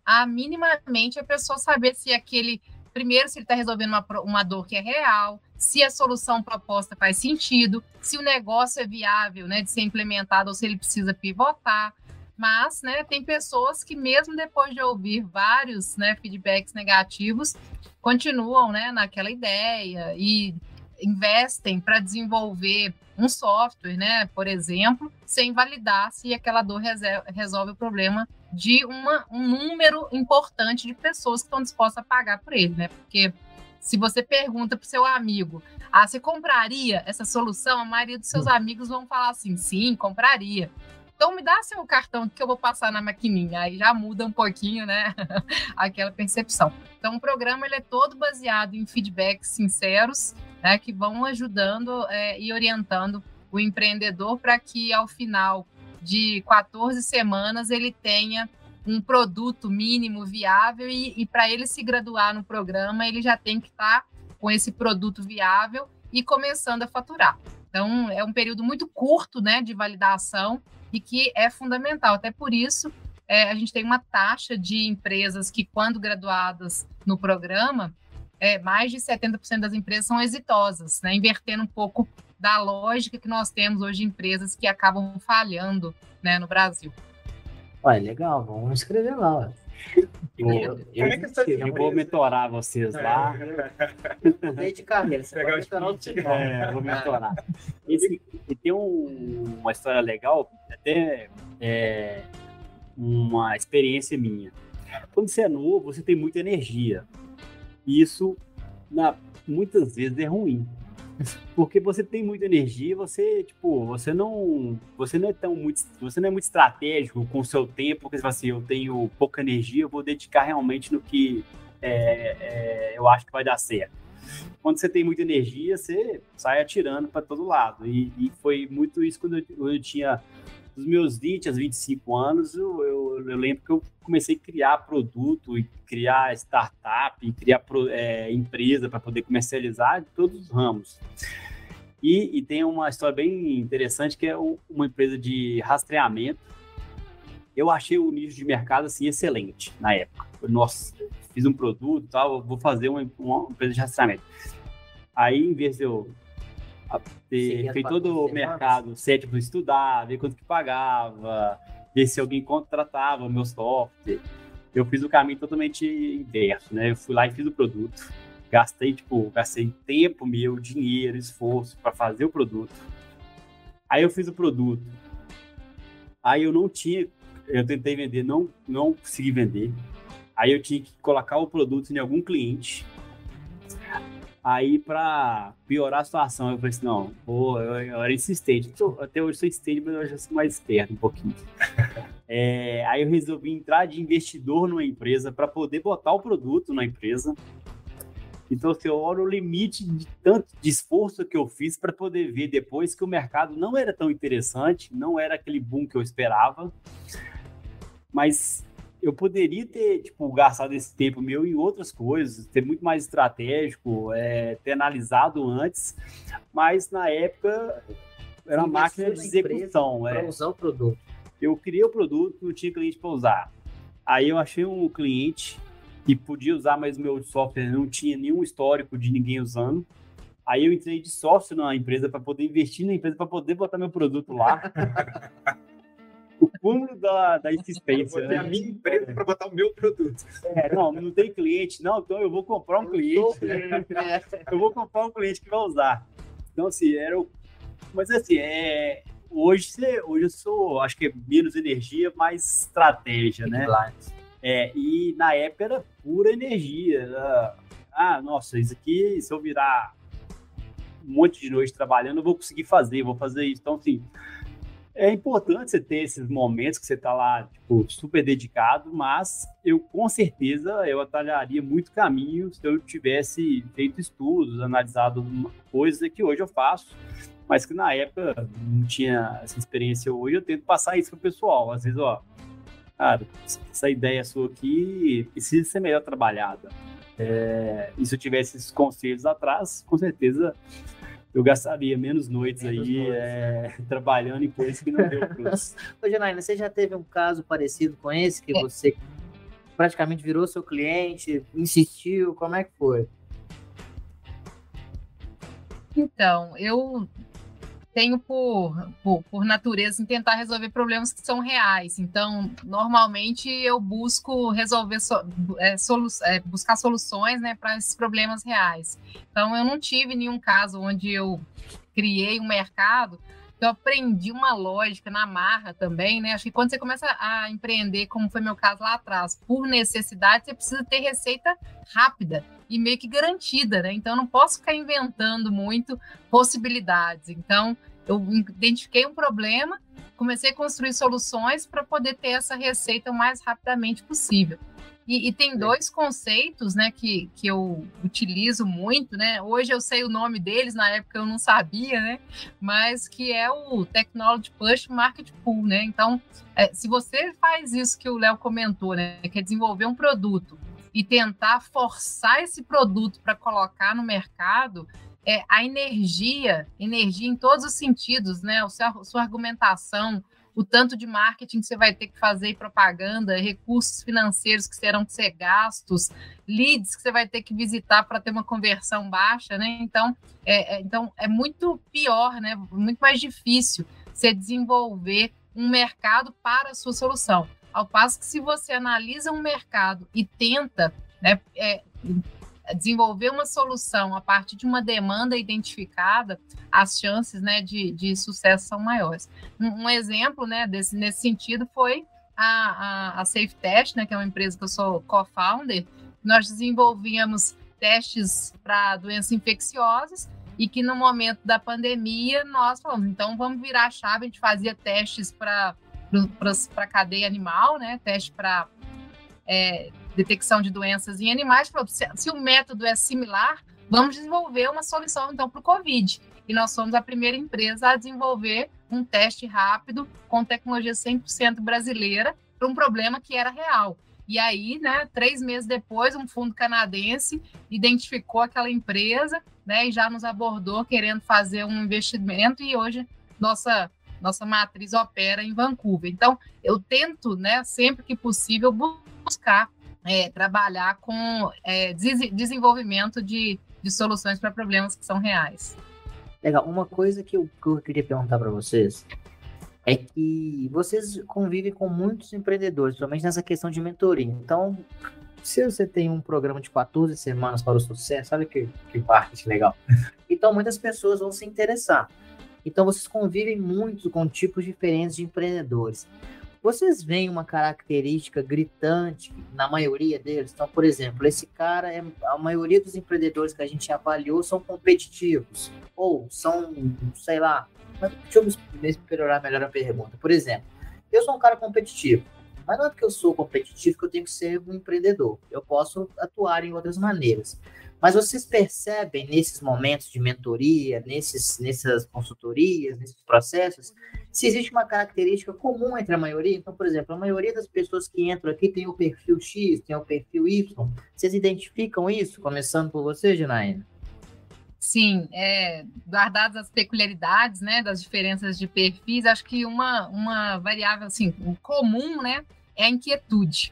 a minimamente a pessoa saber se aquele primeiro se ele está resolvendo uma, uma dor que é real, se a solução proposta faz sentido, se o negócio é viável né, de ser implementado ou se ele precisa pivotar. Mas, né, tem pessoas que mesmo depois de ouvir vários, né, feedbacks negativos, continuam, né, naquela ideia e investem para desenvolver um software, né, por exemplo, sem validar se aquela dor resolve o problema de uma, um número importante de pessoas que estão dispostas a pagar por ele, né? Porque se você pergunta para o seu amigo, ah, você compraria essa solução? A maioria dos seus hum. amigos vão falar assim, sim, compraria. Então me dá seu cartão que eu vou passar na maquininha. Aí já muda um pouquinho, né? (laughs) Aquela percepção. Então o programa ele é todo baseado em feedbacks sinceros, né? Que vão ajudando é, e orientando o empreendedor para que ao final de 14 semanas ele tenha um produto mínimo viável e, e para ele se graduar no programa ele já tem que estar tá com esse produto viável e começando a faturar. Então é um período muito curto, né, de validação e que é fundamental. Até por isso, é, a gente tem uma taxa de empresas que, quando graduadas no programa, é, mais de 70% das empresas são exitosas, né? invertendo um pouco da lógica que nós temos hoje empresas que acabam falhando né, no Brasil. Olha, legal, vamos escrever lá. Eu, eu, eu, é eu vou mentorar vocês lá. (laughs) Desde de carreira, você Pegar mentorar o É, vou mentorar. Esse, e tem um, uma história legal, até é, uma experiência minha. Quando você é novo, você tem muita energia. E isso, na, muitas vezes, é ruim. Porque você tem muita energia, você, tipo, você não, você não é tão muito, você não é muito estratégico com o seu tempo, porque você fala assim, eu tenho pouca energia, eu vou dedicar realmente no que é, é, eu acho que vai dar certo. Quando você tem muita energia, você sai atirando para todo lado. E, e, foi muito isso quando eu, eu tinha dos meus 20 aos 25 anos, eu, eu, eu, lembro que eu comecei a criar produto e criar startup, e criar é, empresa para poder comercializar de todos os ramos. E, e, tem uma história bem interessante que é uma empresa de rastreamento. Eu achei o nicho de mercado assim excelente na época. Nossa, fiz um produto, tal, vou fazer uma, uma empresa de rastreamento. Aí, em vez de eu feito todo o mercado cético estudar, ver quanto que pagava, ver se alguém contratava o meu software. Eu fiz o caminho totalmente inverso, né? Eu fui lá e fiz o produto. Gastei, tipo, gastei tempo meu, dinheiro, esforço para fazer o produto. Aí eu fiz o produto. Aí eu não tinha, eu tentei vender, não, não consegui vender. Aí eu tinha que colocar o produto em algum cliente Aí, para piorar a situação, eu falei assim: não, pô, eu, eu era insistente. até hoje sou insistente, mas eu já sou mais esperto um pouquinho. (laughs) É, aí eu resolvi entrar de investidor numa empresa para poder botar o produto na empresa. Então, assim, olha o limite de tanto de esforço que eu fiz para poder ver depois que o mercado não era tão interessante, não era aquele boom que eu esperava, mas eu poderia ter tipo, gastado esse tempo meu em outras coisas, ter muito mais estratégico, é, ter analisado antes, mas na época era uma máquina de execução. Para é. usar o produto. Eu criei o produto, não tinha cliente para usar. Aí eu achei um cliente que podia usar, mas o meu software não tinha nenhum histórico de ninguém usando. Aí eu entrei de sócio na empresa para poder investir na empresa, para poder botar meu produto lá. (laughs) o cúmulo da, da insistência. Eu né? a minha empresa para botar o meu produto. É, não, não tem cliente, não, então eu vou comprar um cliente. eu vou comprar um cliente que vai usar. Então, assim, era o. Mas assim, é. Hoje, hoje eu sou, acho que é menos energia, mais estratégia, né? É, e na época era pura energia. Era, ah, nossa, isso aqui, se eu virar um monte de noite trabalhando, eu vou conseguir fazer, vou fazer isso. Então, assim, é importante você ter esses momentos que você está lá, tipo, super dedicado, mas eu com certeza eu atalharia muito caminho se eu tivesse feito estudos, analisado coisas que hoje eu faço, mas que na época não tinha essa experiência hoje, eu tento passar isso pro pessoal. Às vezes, ó, cara, essa ideia sua aqui precisa ser melhor trabalhada. É, e se eu tivesse esses conselhos atrás, com certeza eu gastaria menos noites menos aí noites. É, (laughs) trabalhando em coisas que não deu plus. (laughs) Ô, Janaína, você já teve um caso parecido com esse, que é. você praticamente virou seu cliente, insistiu, como é que foi? Então, eu tenho por, por, por, natureza em tentar resolver problemas que são reais. Então, normalmente eu busco resolver so, é, solu, é, buscar soluções né, para esses problemas reais. Então, eu não tive nenhum caso onde eu criei um mercado eu aprendi uma lógica na marra também, né? Acho que quando você começa a empreender, como foi meu caso lá atrás, por necessidade, você precisa ter receita rápida e meio que garantida, né? Então, eu não posso ficar inventando muito possibilidades. Então, eu identifiquei um problema, comecei a construir soluções para poder ter essa receita o mais rapidamente possível. E, e, tem dois conceitos, né, que, que eu utilizo muito, né? Hoje eu sei o nome deles, na época eu não sabia, né? Mas que é o Technology Push Market Pool, né? Então, é, se você faz isso que o Léo comentou, né, que é desenvolver um produto e tentar forçar esse produto para colocar no mercado, é, a energia, energia em todos os sentidos, né? O seu, sua argumentação, o tanto de marketing que você vai ter que fazer e propaganda, recursos financeiros que terão que ser gastos, leads que você vai ter que visitar para ter uma conversão baixa, né? Então é, é, então é muito pior, né? Muito mais difícil você desenvolver um mercado para a sua solução. Ao passo que se você analisa um mercado e tenta né, é, desenvolver uma solução a partir de uma demanda identificada, as chances né, de, de sucesso são maiores. Um, um exemplo né, desse, nesse sentido foi a, a, a Safe Test, né, que é uma empresa que eu sou co-founder. Nós desenvolvíamos testes para doenças infecciosas e que no momento da pandemia nós falamos, então vamos virar a chave, a gente fazia testes para para cadeia animal, né? Teste para é, detecção de doenças em animais, falou, se, se o método é similar, vamos desenvolver uma solução então para o Covid. E nós somos a primeira empresa a desenvolver um teste rápido com tecnologia 100% brasileira para um problema que era real. E aí, né, três meses depois, um fundo canadense identificou aquela empresa, né, e já nos abordou querendo fazer um investimento e hoje nossa nossa matriz opera em Vancouver. Então, eu tento, né, sempre que possível, buscar é, trabalhar com é, desenvolvimento de, de soluções para problemas que são reais. Legal. Uma coisa que eu, que eu queria perguntar para vocês é que vocês convivem com muitos empreendedores, principalmente nessa questão de mentoria. Então, se você tem um programa de 14 semanas para o sucesso, olha que, que parte legal. (laughs) Então, muitas pessoas vão se interessar. Então, vocês convivem muito com tipos diferentes de empreendedores vocês veem uma característica gritante na maioria deles? Então, por exemplo, esse cara, é, a maioria dos empreendedores que a gente avaliou são competitivos, ou são, sei lá, deixa eu melhorar melhor a pergunta. Por exemplo, eu sou um cara competitivo, mas não é porque eu sou competitivo que eu tenho que ser um empreendedor. Eu posso atuar em outras maneiras. Mas vocês percebem nesses momentos de mentoria, nesses, nessas consultorias, nesses processos, se existe uma característica comum entre a maioria? Então, por exemplo, a maioria das pessoas que entram aqui tem o perfil X, tem o perfil Y. Vocês identificam isso? Começando por você, Janaína. Sim, é, guardadas as peculiaridades, né, das diferenças de perfis, acho que uma, uma variável assim comum, né, é a inquietude.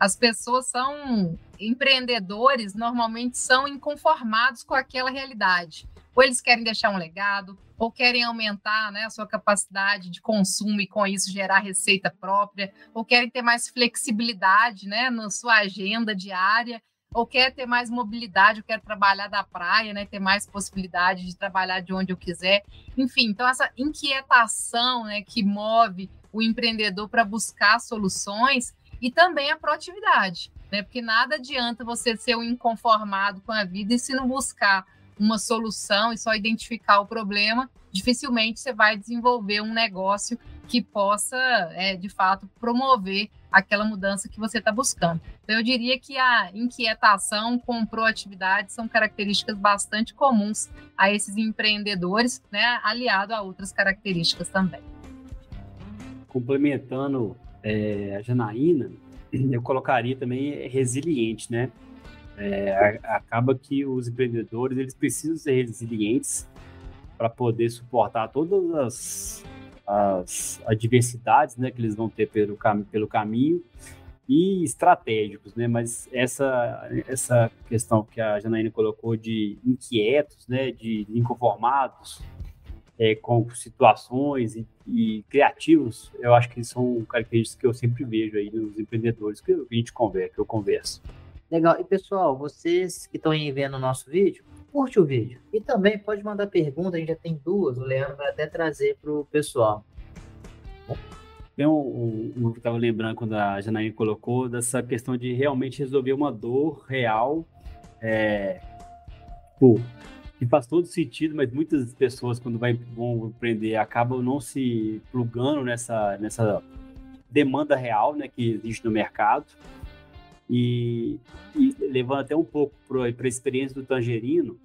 As pessoas são empreendedores, normalmente são inconformados com aquela realidade. Ou eles querem deixar um legado, ou querem aumentar né, a sua capacidade de consumo e com isso gerar receita própria, ou querem ter mais flexibilidade né, na sua agenda diária, ou quer ter mais mobilidade, ou quer trabalhar da praia, né, ter mais possibilidade de trabalhar de onde eu quiser. Enfim, então essa inquietação né, que move o empreendedor para buscar soluções e também a proatividade, né? Porque nada adianta você ser um inconformado com a vida e se não buscar uma solução e só identificar o problema, dificilmente você vai desenvolver um negócio que possa, é, de fato, promover aquela mudança que você está buscando. Então, eu diria que a inquietação com proatividade são características bastante comuns a esses empreendedores, né, aliado a outras características também. Complementando é, a Janaína, (clears throat) eu colocaria também resiliente, né? É, acaba que os empreendedores eles precisam ser resilientes para poder suportar todas as, as adversidades né, que eles vão ter pelo, cam pelo caminho e estratégicos, né? Mas essa essa questão que a Janaína colocou de inquietos, né, de inconformados, é, com situações e, e, criativos, eu acho que são características que eu sempre vejo aí nos empreendedores que, a gente conversa, que eu converso. Legal. E pessoal, vocês que estão aí vendo o nosso vídeo, curte o vídeo. E também pode mandar pergunta, a gente já tem duas, o Leandro vai até trazer para o pessoal. Tem um, que eu estava lembrando quando a Janaína colocou, dessa questão de realmente resolver uma dor real. É, pô, que faz todo sentido, mas muitas pessoas, quando vai, vão empreender, acabam não se plugando nessa, nessa demanda real né, que existe no mercado. E, e levando até um pouco para a experiência do Tangerino,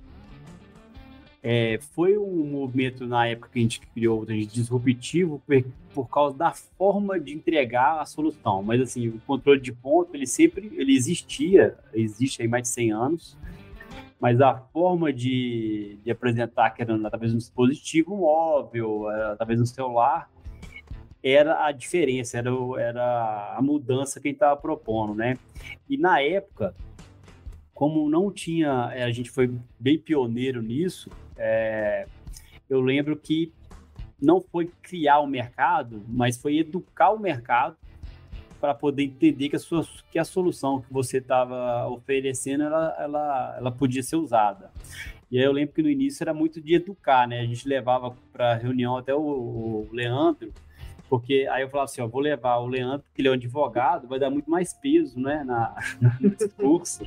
é, foi um movimento na época que a gente criou, de disruptivo, por, por, causa da forma de entregar a solução. Mas assim, o controle de ponto, ele sempre ele existia, existe aí mais de 100 anos, mas a forma de, de apresentar, que era talvez um dispositivo móvel, era, talvez um celular, era a diferença, era, era a mudança que a gente estava propondo, né? E na época, como não tinha, a gente foi bem pioneiro nisso, é, eu lembro que não foi criar o mercado, mas foi educar o mercado para poder entender que a, sua, que a solução que você estava oferecendo ela, ela, ela podia ser usada. E aí eu lembro que no início era muito de educar, né? A gente levava para reunião até o, o, Leandro, porque aí eu falava assim, ó, vou levar o Leandro, porque ele é um advogado, vai dar muito mais peso, né, na, (laughs) no discurso.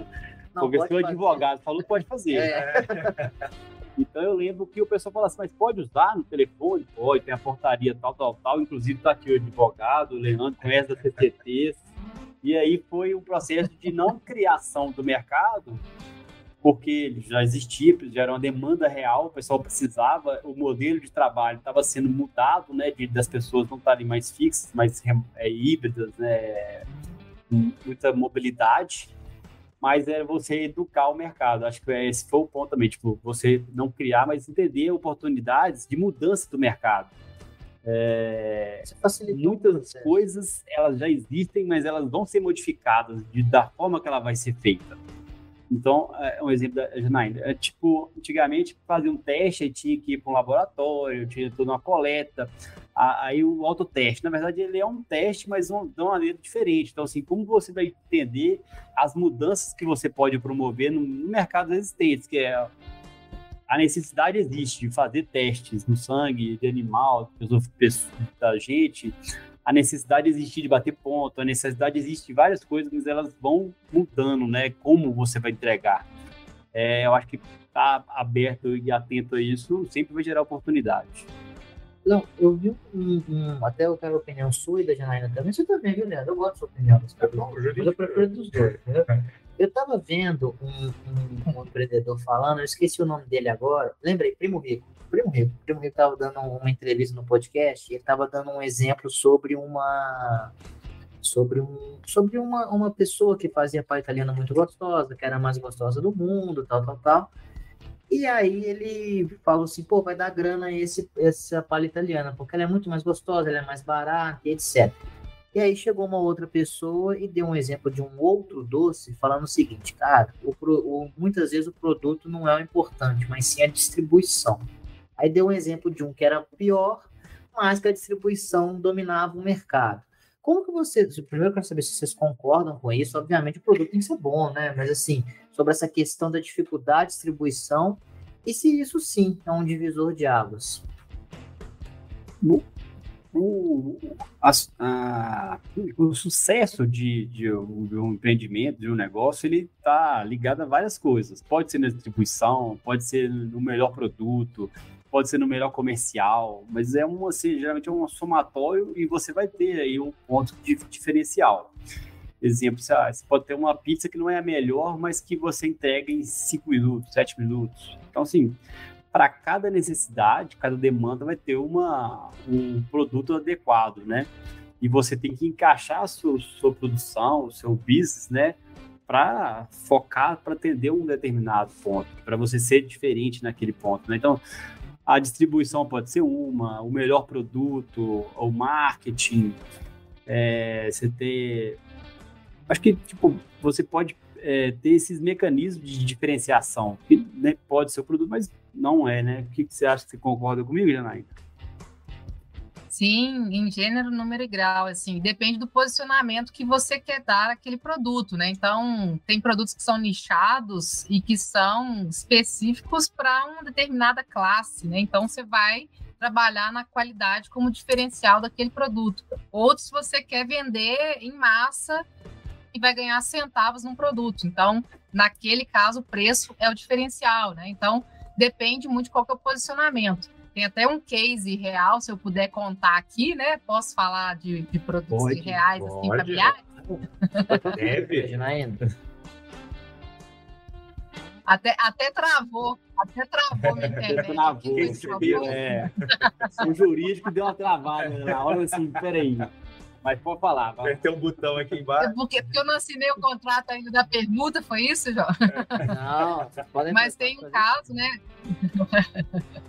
Não, porque se o advogado falou, pode fazer. É. (laughs) Então eu lembro que o pessoal falou assim, mas pode usar no telefone? Pode, tem a portaria tal, tal, tal. Inclusive tá aqui o advogado, o Leandro conhece da CCT. E aí foi um processo de não criação do mercado, porque ele já existia, já era uma demanda real, o pessoal precisava, o modelo de trabalho estava sendo mudado, né, de, das pessoas não estarem mais fixas, mais é, híbridas, né, muita mobilidade mas é você educar o mercado. Acho que esse foi o ponto também, tipo, você não criar, mas entender oportunidades de mudança do mercado. É, muitas coisas elas já existem, mas elas vão ser modificadas de, da forma que ela vai ser feita. Então, é um exemplo da Janaína. É, tipo, antigamente fazia um teste, tinha que ir para um laboratório, tinha toda uma coleta aí o autoteste. Na verdade, ele é um teste, mas de uma maneira diferente. Então, assim, como você vai entender as mudanças que você pode promover no, mercado existente, que é a necessidade existe de fazer testes no sangue de animal, da gente, a necessidade existe de bater ponto, a necessidade existe de várias coisas, mas elas vão mudando, né? Como você vai entregar. É, eu acho que estar tá aberto e atento a isso sempre vai gerar oportunidade. Não, eu vi um, um, Até eu quero a opinião sua e da Janaína também. Você também, viu, Leandro? Eu gosto da sua opinião. É bom, mas eu prefiro dos dois, entendeu? Eu estava vendo um, um, um, empreendedor falando, eu esqueci o nome dele agora. Lembrei, Primo Rico. Primo Rico. Primo Rico estava dando uma entrevista no podcast e ele estava dando um exemplo sobre uma sobre, um, sobre uma, uma pessoa que fazia pá italiana muito gostosa, que era a mais gostosa do mundo, tal, tal, tal. E aí ele falou assim, pô, vai dar grana esse, essa palha italiana, porque ela é muito mais gostosa, ela é mais barata, etc. E aí chegou uma outra pessoa e deu um exemplo de um outro doce, falando o seguinte, cara, o, o, muitas vezes o produto não é o importante, mas sim a distribuição. Aí deu um exemplo de um que era pior, mas que a distribuição dominava o mercado. Como que vocês. Primeiro eu quero saber se vocês concordam com isso. Obviamente o produto tem que ser bom, né? Mas assim, sobre essa questão da dificuldade de distribuição e se isso sim é um divisor de águas. O, o, a, a, o sucesso de, de, um empreendimento, de um negócio, ele está ligado a várias coisas. Pode ser na distribuição, pode ser no melhor produto, pode ser no melhor comercial, mas é um, assim, geralmente é um somatório e você vai ter aí um ponto de diferencial. Exemplo, você, você pode ter uma pizza que não é a melhor, mas que você entrega em 5 minutos, 7 minutos. Então, assim, para cada necessidade, cada demanda vai ter uma, um produto adequado, né? E você tem que encaixar a sua, sua produção, o seu business, né? Para focar, para atender um determinado ponto, para você ser diferente naquele ponto, né? Então, a distribuição pode ser uma, o melhor produto, o marketing, é, você ter. Acho que tipo, você pode é, ter esses mecanismos de diferenciação, que né, pode ser o produto, mas não é, né? O que, que você acha? Você concorda comigo, Janaína? Sim, em gênero, número e grau, assim, depende do posicionamento que você quer dar àquele produto, né? Então, tem produtos que são nichados e que são específicos para uma determinada classe, né? Então, você vai trabalhar na qualidade como diferencial daquele produto. Outros você quer vender em massa e vai ganhar centavos num produto. Então, naquele caso, o preço é o diferencial, né? Então, depende muito de qual é o posicionamento. Tem até um case real, se eu puder contar aqui, né? Posso falar de, de produtos pode, reais, assim, pode. assim, familiares? Deve. ainda. Até, até travou, até travou minha internet. Travou, é. O jurídico deu uma travada na hora, assim, peraí. Mas pode falar. Vai ter um botão aqui embaixo. Porque, porque eu não assinei o contrato ainda da permuta, foi isso, João? Não, Mas tem um caso, né? (laughs)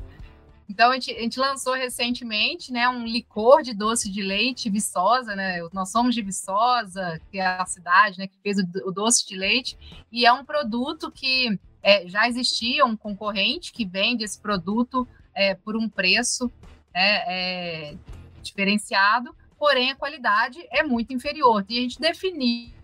Então, a gente, a gente, lançou recentemente né, um licor de doce de leite Viçosa, né? Nós somos de Viçosa, que é a cidade né, que fez o, o doce de leite, e é um produto que é, já existia um concorrente que vende esse produto é, por um preço né, é, diferenciado, porém a qualidade é muito inferior. E a gente definiu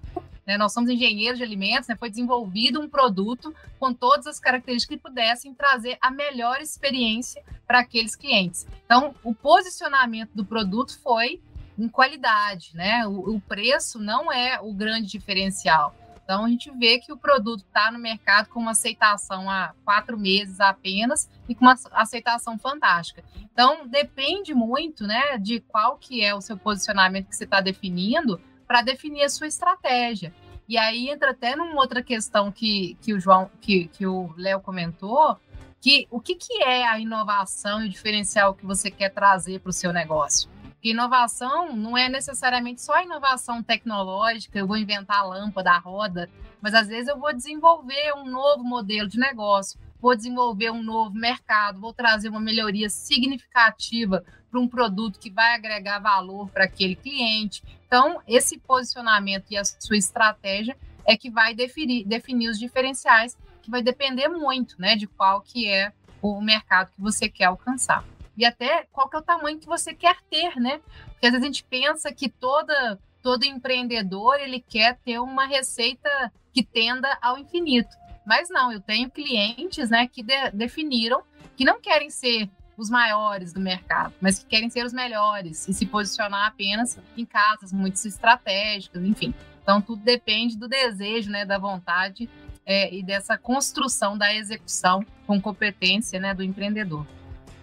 né? Nós somos engenheiros de alimentos, né? foi desenvolvido um produto com todas as características que pudessem trazer a melhor experiência para aqueles clientes. Então, o posicionamento do produto foi em qualidade, né? O, o preço não é o grande diferencial. Então, a gente vê que o produto está no mercado com uma aceitação há quatro meses apenas e com uma aceitação fantástica. Então, depende muito né, de qual que é o seu posicionamento que você está definindo para definir a sua estratégia. E aí entra até numa outra questão que, que o João, que, que o Léo comentou, que o que, que é a inovação e o diferencial que você quer trazer para o seu negócio? Porque inovação não é necessariamente só inovação tecnológica, eu vou inventar a lâmpada, a roda, mas às vezes eu vou desenvolver um novo modelo de negócio, vou desenvolver um novo mercado, vou trazer uma melhoria significativa para um produto que vai agregar valor para aquele cliente. Então, esse posicionamento e a sua estratégia é que vai definir, definir os diferenciais, que vai depender muito né, de qual que é o mercado que você quer alcançar. E até qual que é o tamanho que você quer ter, né? Porque às vezes a gente pensa que toda, todo empreendedor ele quer ter uma receita que tenda ao infinito. Mas não, eu tenho clientes né, que de, definiram que não querem ser os maiores do mercado, mas que querem ser os melhores e se posicionar apenas em casas muito estratégicas, enfim. Então, tudo depende do desejo, né, da vontade é, e dessa construção da execução com competência né, do empreendedor.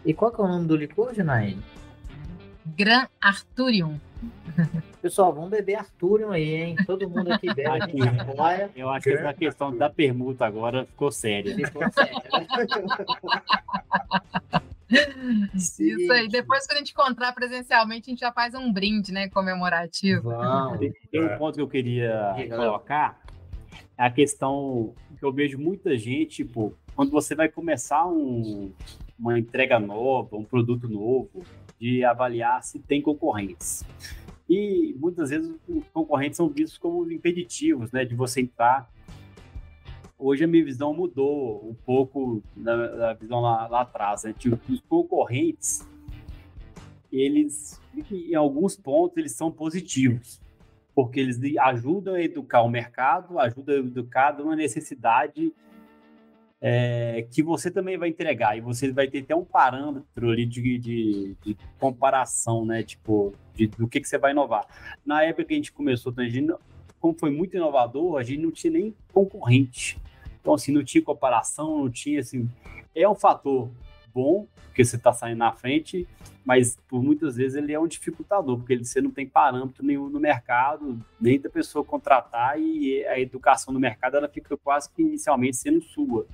E qual que é o nome do licor, Janaíne? Gran Arturium. Pessoal, vamos beber Arturium aí, hein? Todo mundo aqui bebe. Aqui. Eu acho que essa questão da permuta agora ficou séria. Ficou sério. Isso aí. Depois que a gente encontrar presencialmente, a gente já faz um brinde, né? Comemorativo. Vamos. Tem um ponto que eu queria colocar. É a questão que eu vejo muita gente, tipo, quando você vai começar um- uma entrega nova, um produto novo, de avaliar se tem concorrentes. E muitas vezes os concorrentes são vistos como impeditivos, né, de você entrar. Hoje a minha visão mudou um pouco da, da visão lá, lá atrás. Né? Os concorrentes, eles, em alguns pontos, eles são positivos porque eles ajudam a educar o mercado, ajudam a educar uma necessidade é, que você também vai entregar, e você vai ter até um parâmetro ali de, de, de comparação, né? Tipo, de, do que, que você vai inovar. Na época que a gente começou, a gente, como foi muito inovador, a gente não tinha nem concorrente. Então, assim, não tinha comparação, não tinha, assim... É um fator bom, porque você está saindo na frente, mas por muitas vezes ele é um dificultador, porque ele- você não tem parâmetro nenhum no mercado, nem da pessoa contratar, e a educação no mercado ela fica quase que inicialmente sendo sua.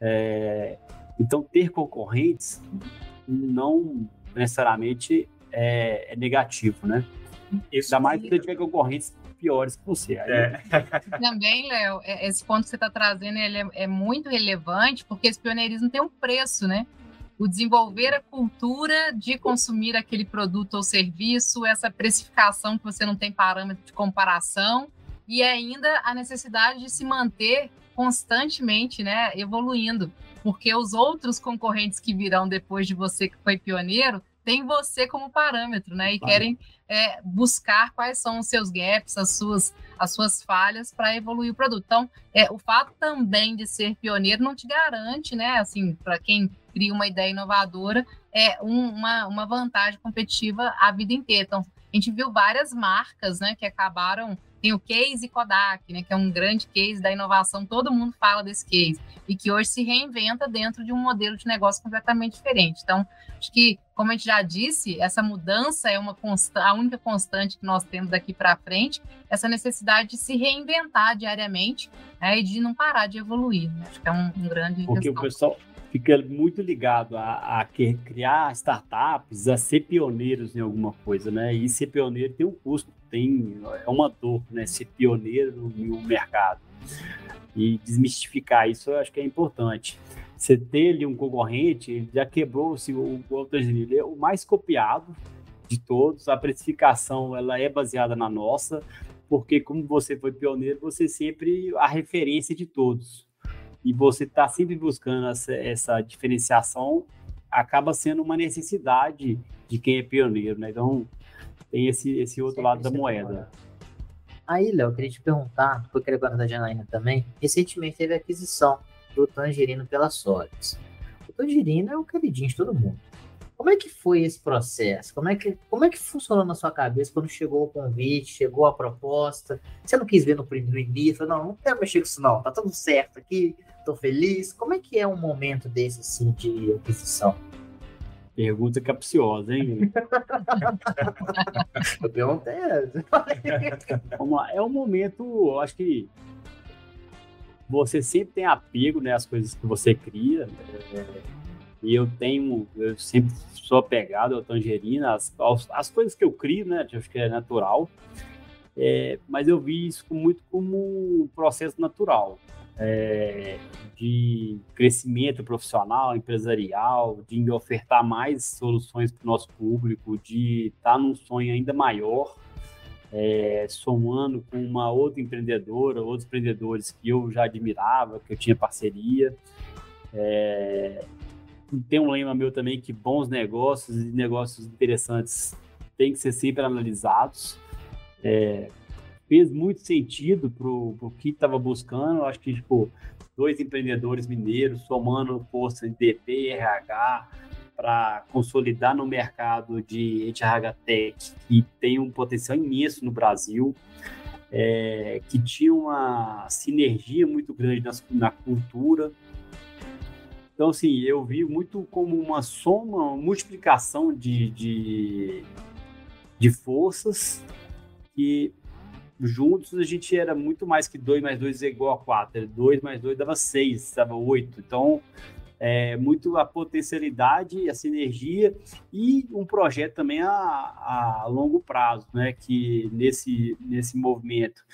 É, então, ter concorrentes não necessariamente é, é negativo, né? Isso Ainda mais se você tiver concorrentes piores que você. Aí, É. (laughs) Também, Léo, é- esse ponto que você está trazendo ele é, é muito relevante, porque esse pioneirismo tem um preço, né? O desenvolver a cultura de consumir aquele produto ou serviço, essa precificação que você não tem parâmetro de comparação, e ainda a necessidade de se manter constantemente, né, evoluindo, porque os outros concorrentes que virão depois de você que foi pioneiro têm você como parâmetro, né, e Claro. querem é, buscar quais são os seus gaps, as suas as suas falhas para evoluir o produto. Então, é, o fato também de ser pioneiro não te garante, né? Assim, para quem cria uma ideia inovadora, é um- uma, uma vantagem competitiva a vida inteira. Então, a gente viu várias marcas, né, que acabaram. Tem o case Kodak, né, que é um grande case da inovação, todo mundo fala desse case, e que hoje se reinventa dentro de um modelo de negócio completamente diferente. Então, acho que, como a gente já disse, essa mudança é uma consta- a única constante que nós temos daqui para frente, essa necessidade de se reinventar diariamente né, e de não parar de evoluir. né? Acho que é um, um grande Porque o pessoal fica muito ligado a, a criar startups, a ser pioneiros em alguma coisa, né? E ser pioneiro tem um custo, tem é uma dor, né? Ser pioneiro no mercado e desmistificar isso, eu acho que é importante. Você ter ali um concorrente, ele já quebrou assim, o o Altair, ele é o mais copiado de todos. A precificação ela é baseada na nossa, porque como você foi pioneiro, você sempre a referência de todos e você está sempre buscando essa, essa diferenciação, acaba sendo uma necessidade de quem é pioneiro, né? Então, tem esse, esse outro Sempre lado da ser moeda. Aí, Léo, eu queria te perguntar, porque eu queria perguntar da Janaína também. Recentemente teve a aquisição do Tangerino pela Solids. O Tangerino é o queridinho de todo mundo. Como é que foi esse processo? Como é que, como é que funcionou na sua cabeça quando chegou o convite, chegou a proposta? Você não quis ver no primeiro início? Não, não quero mexer com isso não, tá tudo certo aqui, tô feliz. Como é que é um momento desse, assim, de aquisição? Pergunta capciosa, hein? (laughs) Eu perguntei essa. Vamos lá. É um momento, eu acho que você sempre tem apego né, às coisas que você cria. né? E eu tenho, eu sempre sou apegado ao tangerina, às, às coisas que eu crio, né? Acho que é natural. É, mas eu vi isso muito como um processo natural é, de crescimento profissional, empresarial, de ofertar mais soluções para o nosso público, de estar num sonho ainda maior, é, somando com uma outra empreendedora, outros empreendedores que eu já admirava, que eu tinha parceria. É, tem um lema meu também que bons negócios e negócios interessantes têm que ser sempre analisados. É, fez muito sentido para o que estava buscando. Acho que tipo, dois empreendedores mineiros somando força em DP, RH, para consolidar no mercado de RH Tech, que tem um potencial imenso no Brasil, é, que tinha uma sinergia muito grande nas- na cultura. Então, assim, eu vi muito como uma soma, uma multiplicação de, de, de forças que juntos a gente era muito mais que 2 mais 2 é igual a 4. 2 mais 2 dava 6, dava 8. Então, é, muito a potencialidade, a sinergia e um projeto também a, a longo prazo, né? Que nesse, nesse movimento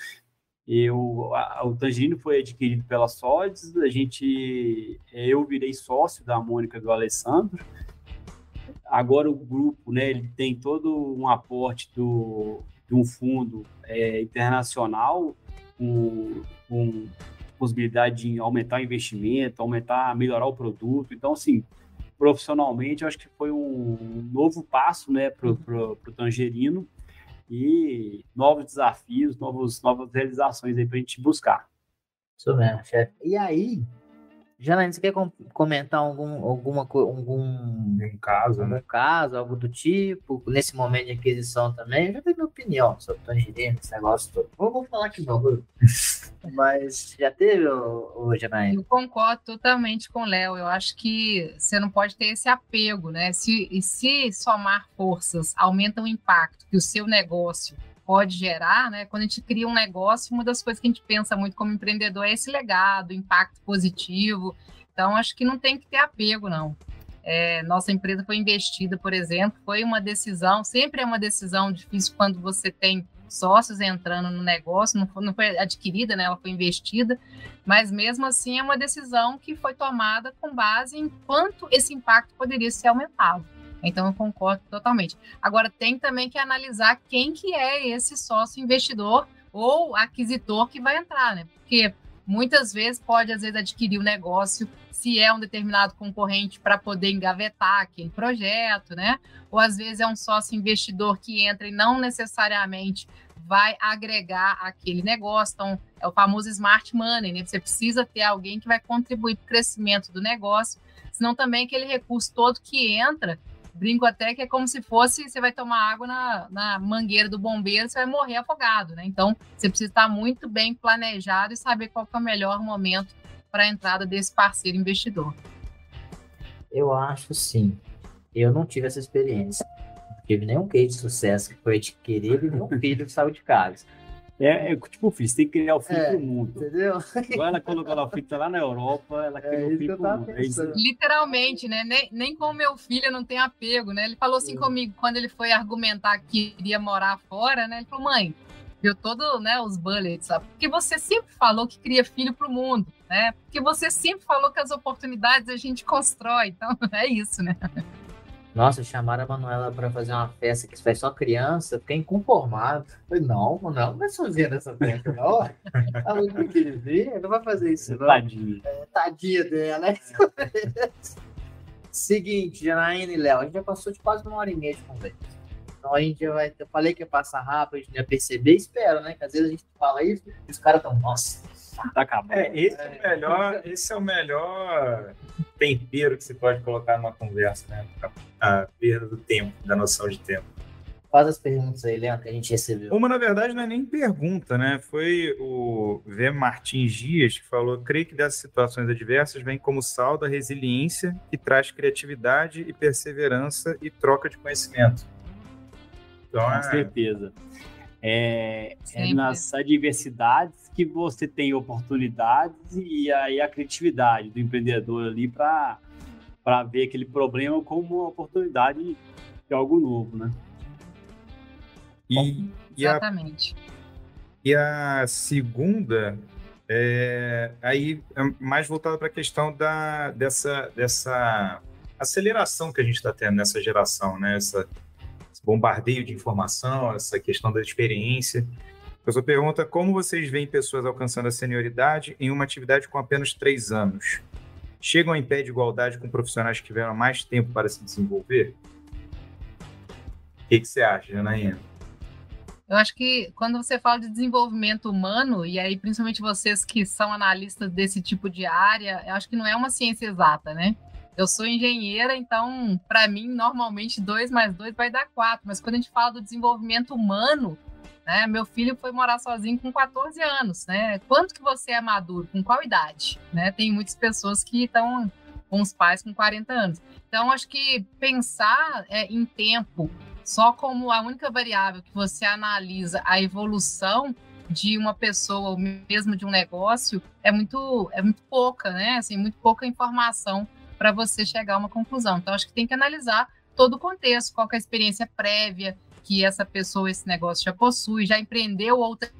eu, a, o Tangerino foi adquirido pela Sodes, a gente, eu virei sócio da Mônica do Alessandro. Agora o grupo, né, ele tem todo um aporte do, de um fundo é, internacional com, com possibilidade de aumentar o investimento, aumentar, melhorar o produto. Então, assim, profissionalmente, eu acho que foi um novo passo né, para o Tangerino e novos desafios, novos, novas realizações aí para a gente buscar. Isso mesmo, chefe. E aí, Janaína, você quer com comentar algum, alguma algum um caso, algum né? caso, algo do tipo, nesse momento de aquisição também? Eu já tenho minha opinião sobre tangerina, esse negócio todo. Vou, vou falar que não, (laughs) mas já teve, ô, Janaína? Eu concordo totalmente com o Léo. Eu acho que você não pode ter esse apego, né? Se, e se somar forças aumenta o impacto que o seu negócio pode gerar, né? Quando a gente cria um negócio, uma das coisas que a gente pensa muito como empreendedor é esse legado, impacto positivo. Então, acho que não tem que ter apego, não. É, nossa empresa foi investida, por exemplo, foi uma decisão, sempre é uma decisão difícil quando você tem sócios entrando no negócio, não foi, não foi adquirida, né, ela foi investida, mas mesmo assim é uma decisão que foi tomada com base em quanto esse impacto poderia ser aumentado. Então eu concordo totalmente. Agora tem também que analisar quem que é esse sócio investidor ou aquisitor que vai entrar, né? Porque muitas vezes pode às vezes adquirir o um negócio se é um determinado concorrente para poder engavetar aquele projeto, né? Ou às vezes é um sócio investidor que entra e não necessariamente vai agregar aquele negócio. Então, é o famoso smart money, né? Você precisa ter alguém que vai contribuir para o crescimento do negócio, senão também aquele recurso todo que entra brinco até que é como se fosse você vai tomar água na, na mangueira do bombeiro, você vai morrer afogado, né? Então, você precisa estar muito bem planejado e saber qual é o melhor momento para a entrada desse parceiro investidor. Eu acho sim. Eu não tive essa experiência. Não tive nenhum case de sucesso que foi adquirir e nenhum filho que saiu de casa. É, é tipo, filho, você tem que criar o filho é, pro mundo. Entendeu? Igual ela colocou o filho tá lá na Europa, ela é criou é o filho pro mundo. É Literalmente, né? Nem, nem com o meu filho não tem apego, né? Ele falou assim comigo, quando ele foi argumentar que iria morar fora, né? Ele falou, mãe, viu todo, né, os bullets, sabe? Porque você sempre falou que cria filho pro mundo, né? Porque você sempre falou que as oportunidades a gente constrói. Então, (laughs) é isso, né? Nossa, chamaram a Manuela para fazer uma festa que vai só criança, fiquei inconformado. Falei, não, Manuela não vai sozinha nessa festa, não. Ela não queria não vai fazer isso, não. Tadinha. É, tadinha dela, né? (laughs) Seguinte, Janaína e Léo, a gente já passou de quase uma hora e meia de conversa. Então a gente já vai. Eu falei que ia passar rápido, a gente ia perceber, espero, né? Que às vezes a gente fala isso e os caras estão, nossa, tá acabando. É, esse é, o melhor, esse é o melhor tempero que você pode colocar numa conversa, né? A, a perda do tempo, da noção de tempo. Faz as perguntas aí, Leandro, que a gente recebeu. Uma, na verdade, não é nem pergunta, né? Foi o V. Martins Dias que falou: creio que dessas situações adversas vem como saldo a resiliência que traz criatividade e perseverança e troca de conhecimento. Então, Com é... certeza. É, é, nas adversidades que você tem oportunidades e aí a criatividade do empreendedor ali para para ver aquele problema como uma oportunidade de algo novo, né? E, e Exatamente. A, e a segunda é aí é mais voltada para a questão da, dessa, dessa aceleração que a gente está tendo nessa geração, né? Essa, bombardeio de informação, essa questão da experiência. A pessoa pergunta como vocês veem pessoas alcançando a senioridade em uma atividade com apenas três anos? Chegam em pé de igualdade com profissionais que tiveram mais tempo para se desenvolver? O que, que você acha, Janaína? Eu acho que quando você fala de desenvolvimento humano, e aí principalmente vocês que são analistas desse tipo de área, eu acho que não é uma ciência exata, né? Eu sou engenheira, então, para mim, normalmente, 2 mais 2 vai dar 4. Mas quando a gente fala do desenvolvimento humano, né, meu filho foi morar sozinho com 14 anos, né? Quanto que você é maduro? Com qual idade? Né? Tem muitas pessoas que estão com os pais com 40 anos. Então, acho que pensar é, em tempo só como a única variável que você analisa a evolução de uma pessoa ou mesmo de um negócio é muito é muito pouca, né? Assim, muito pouca informação para você chegar a uma conclusão. Então acho que tem que analisar todo o contexto, qual é a experiência prévia que essa pessoa, esse negócio já possui, já empreendeu outras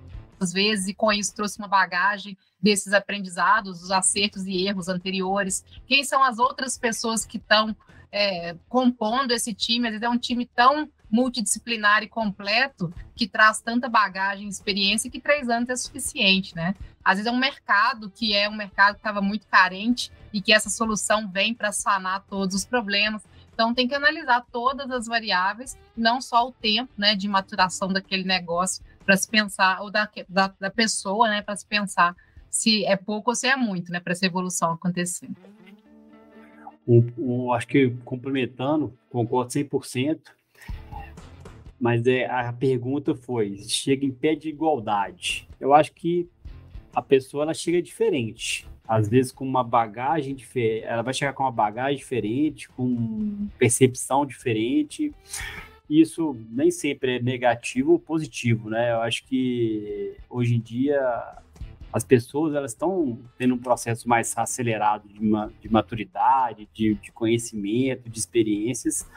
vezes e com isso trouxe uma bagagem desses aprendizados, dos acertos e erros anteriores. Quem são as outras pessoas que estão é, compondo esse time? Às vezes é um time tão multidisciplinar e completo que traz tanta bagagem e experiência que três anos é suficiente, né? Às vezes é um mercado que é um mercado que estava muito carente e que essa solução vem para sanar todos os problemas. Então tem que analisar todas as variáveis, não só o tempo né, de maturação daquele negócio para se pensar, ou da, da, da pessoa, né, para se pensar se é pouco ou se é muito, né, para essa evolução acontecer. Um, um, acho que complementando, concordo 100%, mas é, a pergunta foi: chega em pé de igualdade? Eu acho que a pessoa ela chega diferente. Às vezes com uma bagagem diferente, ela vai chegar com uma bagagem diferente, com percepção diferente. Isso nem sempre é negativo ou positivo, né? Eu acho que hoje em dia as pessoas elas estão tendo um processo mais acelerado de, de maturidade, de, de conhecimento, de experiências,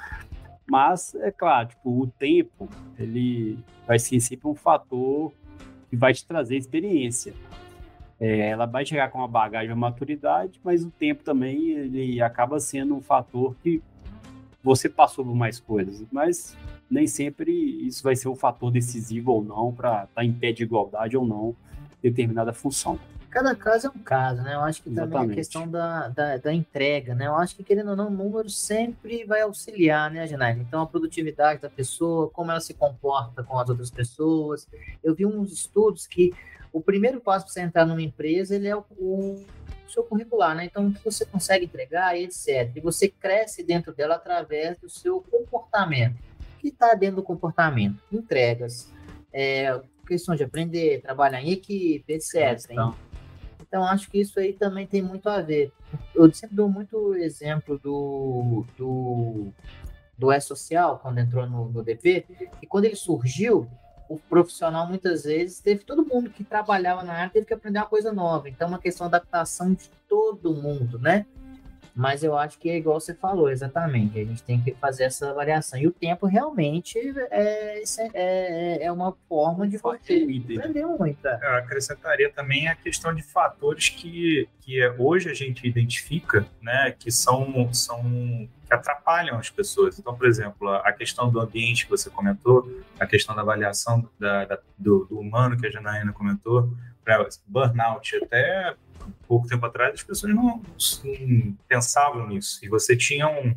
mas, é claro, tipo, o tempo, ele vai ser sempre um fator que vai te trazer experiência. É, ela vai chegar com uma bagagem, uma maturidade, mas o tempo também, ele acaba sendo um fator que você passou por mais coisas. Mas nem sempre isso vai ser um fator decisivo ou não para estar tá em pé de igualdade ou não determinada função cada caso é um caso, né? Eu acho que Exatamente. também a questão da, da, da, entrega, né? Eu acho que, querendo ou não, o número sempre vai auxiliar, né, Janaína? Então, a produtividade da pessoa, como ela se comporta com as outras pessoas. Eu vi uns estudos que o primeiro passo para você entrar numa empresa, ele é o, o seu curricular, né? Então, o que você consegue entregar, etc. E você cresce dentro dela através do seu comportamento. O que está dentro do comportamento? Entregas, é, questão de aprender, trabalhar em equipe, etc. Então, então, acho que isso aí também tem muito a ver. Eu sempre dou muito exemplo do, do, do E-Social, quando entrou no, no DP, e quando ele surgiu, o profissional muitas vezes teve todo mundo que trabalhava na área teve que aprender uma coisa nova. Então, uma questão de adaptação de todo mundo, né? Mas eu acho que é igual você falou, exatamente. A gente tem que fazer essa avaliação. E o tempo realmente é, é, é uma forma de aprender muito. É. Eu acrescentaria também a questão de fatores que, que hoje a gente identifica, né, que são, são que atrapalham as pessoas. Então, por exemplo, a questão do ambiente que você comentou, a questão da avaliação da, da do, do, humano que a Janaína comentou, burnout, até pouco tempo atrás as pessoas não, não pensavam nisso. E você tinha um,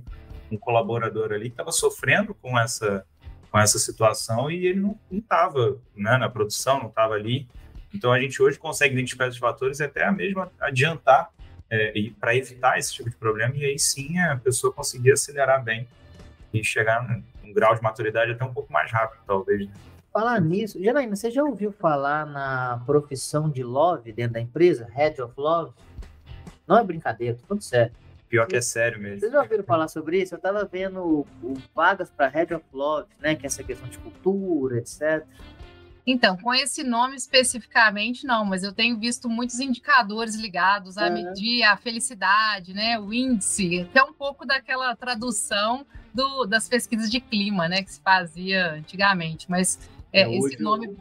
um colaborador ali que estava sofrendo com essa, com essa situação e ele não estava né, na produção, não estava ali. Então a gente hoje consegue identificar esses fatores e até mesmo adiantar é, para evitar esse tipo de problema e aí sim a pessoa conseguir acelerar bem e chegar num grau de maturidade até um pouco mais rápido, talvez. Né? Falar nisso, Janaína, você já ouviu falar na profissão de Love dentro da empresa? Head of Love? Não é brincadeira, tô falando sério. Pior que é sério mesmo. Vocês já ouviram falar sobre isso? Eu tava vendo o, o vagas para Head of Love, né? Que é essa questão de cultura, etc. Então, com esse nome especificamente, não, mas eu tenho visto muitos indicadores ligados a medir a felicidade, né? O índice, até um pouco daquela tradução do, das pesquisas de clima, né? Que se fazia antigamente. Mas é, é, esse nome.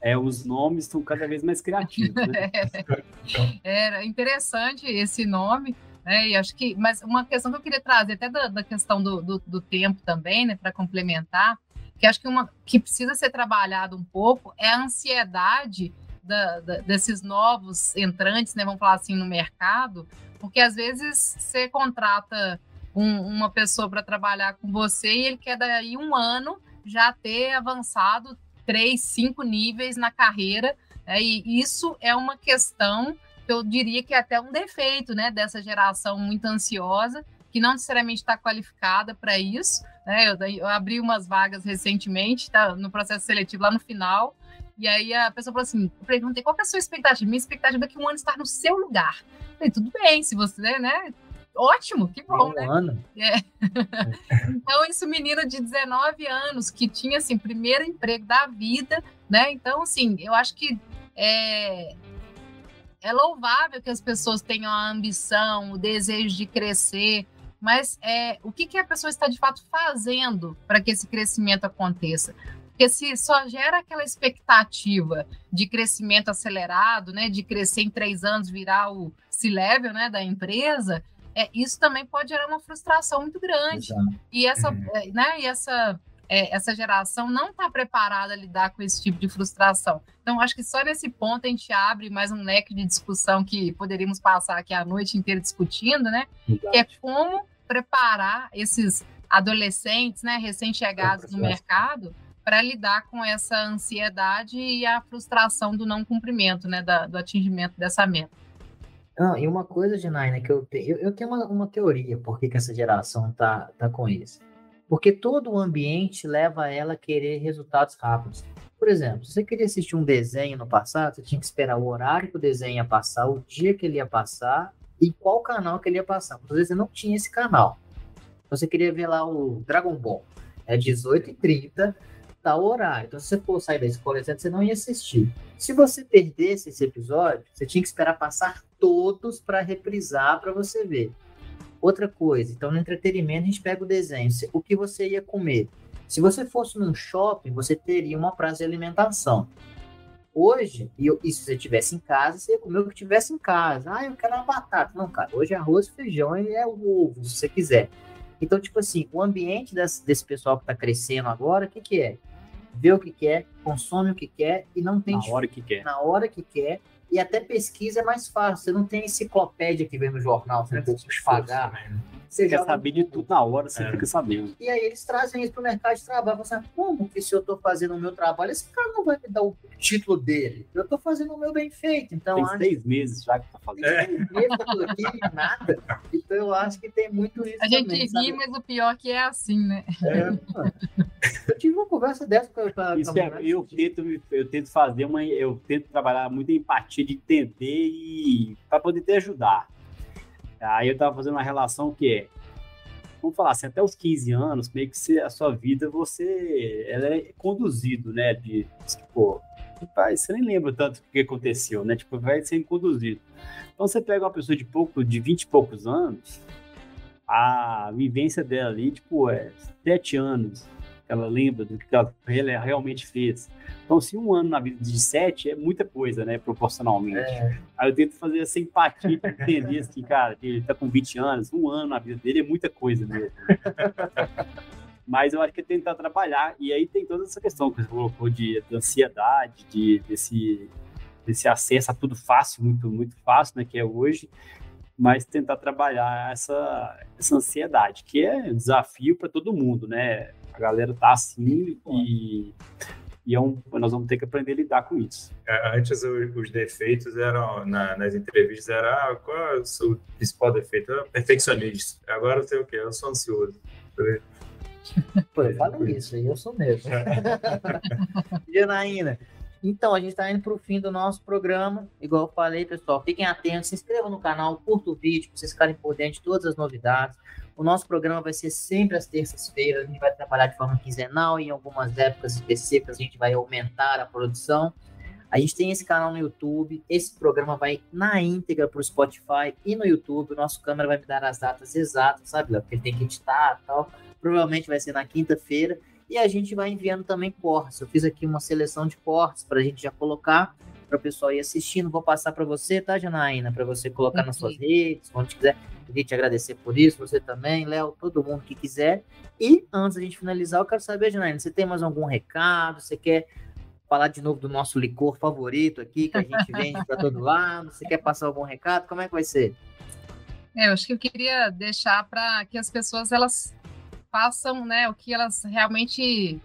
É, os nomes estão cada vez mais criativos. Né? (laughs) é, era interessante esse nome. Né, e acho que, mas uma questão que eu queria trazer, até da, da questão do, do, do, tempo também, né, para complementar, que acho que uma que precisa ser trabalhado um pouco é a ansiedade da, da, desses novos entrantes, né, vamos falar assim, no mercado, porque às vezes você contrata um, uma pessoa para trabalhar com você e ele quer daí um ano já ter avançado três, cinco níveis na carreira. Né? E isso é uma questão que eu diria que é até um defeito né, dessa geração muito ansiosa, que não necessariamente está qualificada para isso. Né? Eu, eu, abri umas vagas recentemente, tá, no processo seletivo lá no final, e aí a pessoa falou assim: eu perguntei qual é a sua expectativa? Minha expectativa é que um ano estar no seu lugar. Eu falei, tudo bem, se você, né? Ótimo, que bom, um né? ano. É. (laughs) então, isso, menino de 19 anos, que tinha, assim, primeiro emprego da vida, né? Então, assim, eu acho que é, é louvável que as pessoas tenham a ambição, o desejo de crescer, mas é, o que, que a pessoa está de fato fazendo para que esse crescimento aconteça? Porque se só gera aquela expectativa de crescimento acelerado, né, de crescer em três anos, virar o C-level né, da empresa, é, isso também pode gerar uma frustração muito grande. Exato. E essa, uhum. né, e essa, é, essa geração não está preparada a lidar com esse tipo de frustração. Então, acho que só nesse ponto a gente abre mais um leque de discussão que poderíamos passar aqui a noite inteira discutindo, né? Exato. Que é como preparar esses adolescentes, né, recém-chegados no mercado, para lidar com essa ansiedade e a frustração do não cumprimento, né, da, do atingimento dessa meta. Ah, e uma coisa, Janaina, que eu tenho, eu, eu tenho uma, uma, teoria por que, que essa geração tá, tá com isso. Porque todo o ambiente leva ela a querer resultados rápidos. Por exemplo, se você queria assistir um desenho no passado, você tinha que esperar o horário que o desenho ia passar, o dia que ele ia passar e qual canal que ele ia passar. Às vezes você não tinha esse canal. Você queria ver lá o Dragon Ball. É 18h30, tal horário. Então, se você for sair da escola, etc., você não ia assistir. Se você perdesse esse episódio, você tinha que esperar passar todos para reprisar para você ver. Outra coisa, então no entretenimento a gente pega o desenho, o que você ia comer. Se você fosse num shopping, você teria uma praça de alimentação. Hoje, e, e se você estivesse em casa, você ia comer o que tivesse em casa. Ah, eu quero uma batata. Não, cara, hoje é arroz, feijão e é ovo, se você quiser. Então, tipo assim, o ambiente desse, desse pessoal que está crescendo agora, o que, que é? Vê o que quer, consome o que quer e não tem. Na hora que quer. Na hora que quer. E até pesquisa é mais fácil. Você não tem enciclopédia que vem no jornal, você não precisa pagar. Né? Você quer saber de tudo na hora, você é. fica sabendo. E aí eles trazem isso para o mercado de trabalho. Você como que se eu estou fazendo o meu trabalho, esse cara não vai me dar o título dele? Eu estou fazendo o meu bem feito. Então, tem acho... seis meses já que tá fazendo. Tem seis meses aqui, nada. Então eu acho que tem muito isso A gente também, ri, sabe? mas o pior é que é assim, né? É, conversa dessa com a Isso é, eu tento, eu tento fazer uma. Eu tento trabalhar muito empatia de entender e para poder te ajudar. Aí eu tava fazendo uma relação que é vamos falar assim, até os 15 anos, meio que a sua vida, você ela é conduzido, né? De, tipo, você nem lembra tanto o que aconteceu, né? Tipo, vai sendo conduzido. Então você pega uma pessoa de pouco, de 20 e poucos anos, a vivência dela ali, tipo, é sete anos, ela lembra do que ela realmente fez. Então, se um ano na vida de sete é muita coisa, né, proporcionalmente. É. Aí eu tento fazer essa empatia de entender assim, cara, ele tá com 20 anos, um ano na vida dele é muita coisa mesmo. Mas eu acho que é tentar trabalhar, e aí tem toda essa questão que você colocou de, de ansiedade, de, desse, desse acesso a tudo fácil, muito, muito fácil, né, que é hoje, mas tentar trabalhar essa, essa ansiedade, que é um desafio para todo mundo, né? A galera tá assim e, e é um, nós vamos ter que aprender a lidar com isso. É, antes os defeitos eram, na, nas entrevistas, era ah, qual é o seu principal defeito? Eu, perfeccionista. Agora eu sei o quê? Eu sou ansioso. Pô, fala isso, eu sou mesmo. (laughs) Janaína, então, a gente está indo para o fim do nosso programa. Igual eu falei, pessoal, fiquem atentos, se inscrevam no canal, curta o vídeo, para vocês ficarem por dentro de todas as novidades. O nosso programa vai ser sempre às terças-feiras, a gente vai trabalhar de forma quinzenal, em algumas épocas específicas a gente vai aumentar a produção. A gente tem esse canal no YouTube, esse programa vai na íntegra para o Spotify e no YouTube. O nosso câmera vai me dar as datas exatas, sabe, Léo? Porque ele tem que editar e tal. Provavelmente vai ser na quinta-feira. E a gente vai enviando também cortes. Eu fiz aqui uma seleção de cortes para a gente já colocar para o pessoal ir assistindo. Vou passar para você, tá, Janaína? Para você colocar nas suas redes, onde quiser. Queria te agradecer por isso, você também, Léo, todo mundo que quiser. E antes da gente finalizar, eu quero saber, Janaína, você tem mais algum recado? Você quer falar de novo do nosso licor favorito aqui, que a gente vende para todo lado? Você quer passar algum recado? Como é que vai ser? É, eu acho que eu queria deixar para que as pessoas elas façam né, o que elas realmente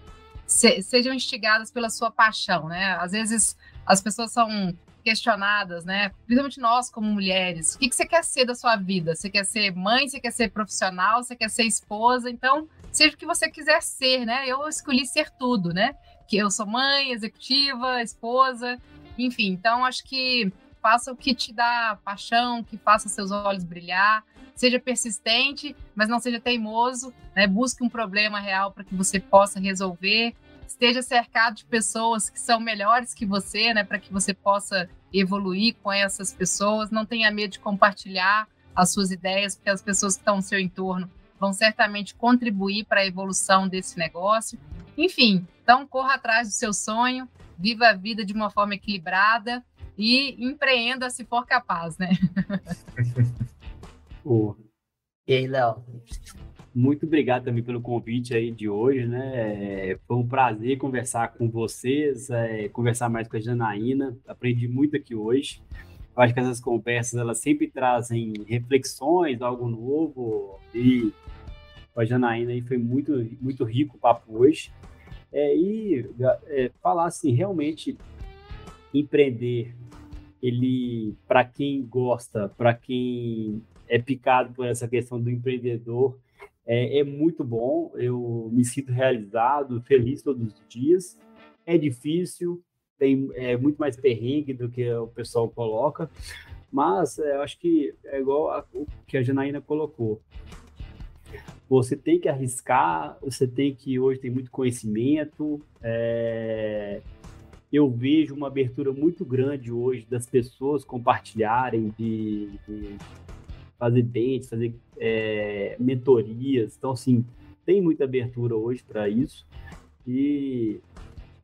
se, sejam instigadas pela sua paixão, né? Às vezes as pessoas são questionadas, né? Principalmente nós como mulheres. O que, você quer ser da sua vida? Você quer ser mãe? Você quer ser profissional? Você quer ser esposa? Então, seja o que você quiser ser, né? Eu escolhi ser tudo, né? Que eu sou mãe, executiva, esposa, enfim. Então, acho que faça o que te dá paixão, que faça seus olhos brilhar, seja persistente, mas não seja teimoso, né? Busque um problema real para que você possa resolver. Esteja cercado de pessoas que são melhores que você, né? Para que você possa evoluir com essas pessoas. Não tenha medo de compartilhar as suas ideias, porque as pessoas que estão no seu entorno vão certamente contribuir para a evolução desse negócio. Enfim, então corra atrás do seu sonho, viva a vida de uma forma equilibrada e empreenda se for capaz, né? (laughs) (laughs) oh. E aí, Léo? Muito obrigado também pelo convite aí de hoje, né? Foi um prazer conversar com vocês, é, conversar mais com a Janaína. Aprendi muito aqui hoje. Eu acho que essas conversas elas sempre trazem reflexões, algo novo. E com a Janaína aí foi muito, muito rico o papo hoje. É, e é, falar assim, realmente empreender, ele para quem gosta, para quem é picado por essa questão do empreendedor, é, é, muito bom. Eu me sinto realizado, feliz todos os dias. É difícil, tem é, muito mais perrengue do que o pessoal coloca, mas é, eu acho que é igual a, o que a Janaína colocou. Você tem que arriscar, você tem que hoje tem muito conhecimento. É, eu vejo uma abertura muito grande hoje das pessoas compartilharem, de, de fazer dentes, fazer é, mentorias. Então, assim, tem muita abertura hoje para isso. E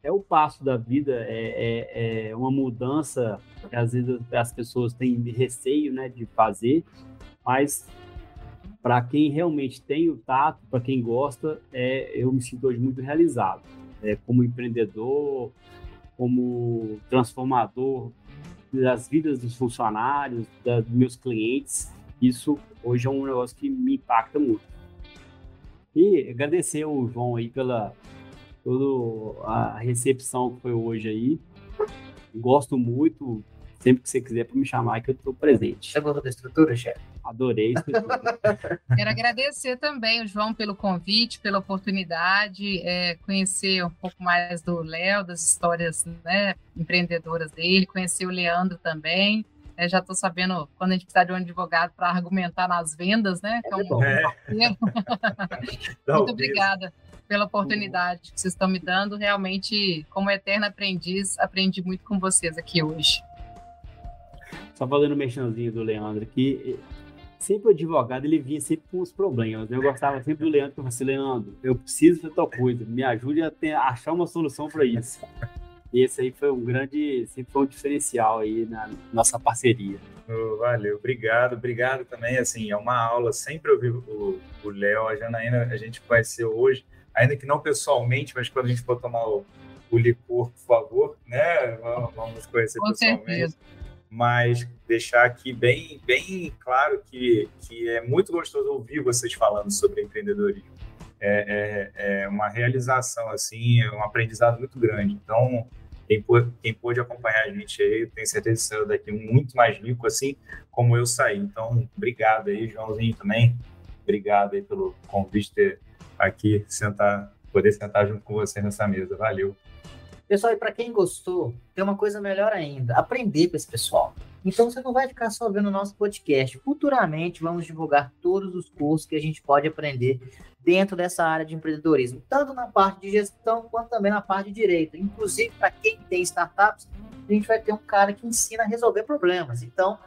é o passo da vida, é, é, é, uma mudança que às vezes as pessoas têm receio né, de fazer, mas para quem realmente tem o tato, para quem gosta, é, eu me sinto hoje muito realizado. É, como empreendedor, como transformador das vidas dos funcionários, dos meus clientes, isso hoje é um negócio que me impacta muito. E agradecer o João aí pela toda a recepção que foi hoje aí. Gosto muito. Sempre que você quiser para me chamar, que eu estou presente. Você gostou da estrutura, chefe? Adorei a estrutura. (laughs) Quero agradecer também o João pelo convite, pela oportunidade, é, conhecer um pouco mais do Léo, das histórias né, empreendedoras dele, conhecer o Leandro também. É, já estou sabendo quando a gente precisa de um advogado para argumentar nas vendas, né? Que é um é. (laughs) Muito obrigada pela oportunidade que vocês estão me dando. Realmente, como eterno aprendiz, aprendi muito com vocês aqui hoje. Só fazendo o mexãozinho do Leandro aqui, sempre o advogado ele vinha sempre com os problemas. Né? Eu gostava sempre do Leandro, que eu falei assim, Leandro, eu preciso de tal coisa, me ajude a, ter, a achar uma solução para isso. E esse aí foi um grande, sempre foi um diferencial aí na nossa parceria. Oh, valeu, obrigado, obrigado também. Assim, é uma aula. Sempre ouvi o Léo, a Janaína, a gente conheceu hoje, ainda que não pessoalmente, mas quando a gente for tomar o, o licor, por favor, né? Vamos conhecer Com pessoalmente. Certeza. Mas deixar aqui bem, bem claro que, que é muito gostoso ouvir vocês falando sobre empreendedorismo é, é, é uma realização, assim, é um aprendizado muito grande. Então, quem pôde, quem pôde acompanhar a gente aí, tenho certeza que saiu daqui muito mais rico, assim como eu saí. Então, obrigado aí, Joãozinho, também. Obrigado aí pelo convite ter aqui, sentar, poder sentar junto com você nessa mesa. Valeu. Pessoal, e para quem gostou, tem uma coisa melhor ainda: aprender com esse pessoal. Então você não vai ficar só vendo o nosso podcast. Futuramente vamos divulgar todos os cursos que a gente pode aprender dentro dessa área de empreendedorismo, tanto na parte de gestão quanto também na parte de direito. Inclusive, para quem tem startups, a gente vai ter um cara que ensina a resolver problemas. Então,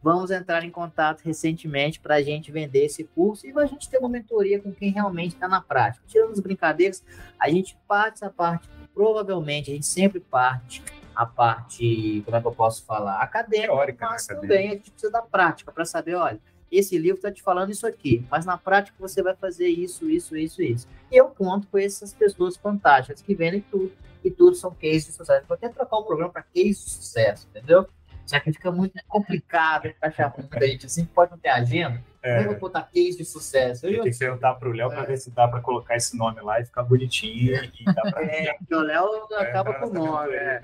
vamos entrar em contato recentemente para a gente vender esse curso e a gente ter uma mentoria com quem realmente está na prática. Tirando as brincadeiras, a gente parte essa parte, provavelmente, a gente sempre parte a parte, como é que eu posso falar, acadêmica, Teórica, né, mas né, também a gente precisa da prática para saber, olha, esse livro está te falando isso aqui, mas na prática você vai fazer isso, isso, isso, isso. E eu conto com essas pessoas fantásticas que vendem tudo, e tudo são cases de sucesso. Vou até trocar o programa para case de sucesso, entendeu? Já que fica muito complicado encaixar com gente, assim, pode não ter agenda. É. Eu vou botar case de sucesso. Eu, eu tenho que perguntar para o Léo é. para ver se dá para colocar esse nome lá e ficar bonitinho. E dá pra... (laughs) É, porque o Léo acaba é, com o nome. É.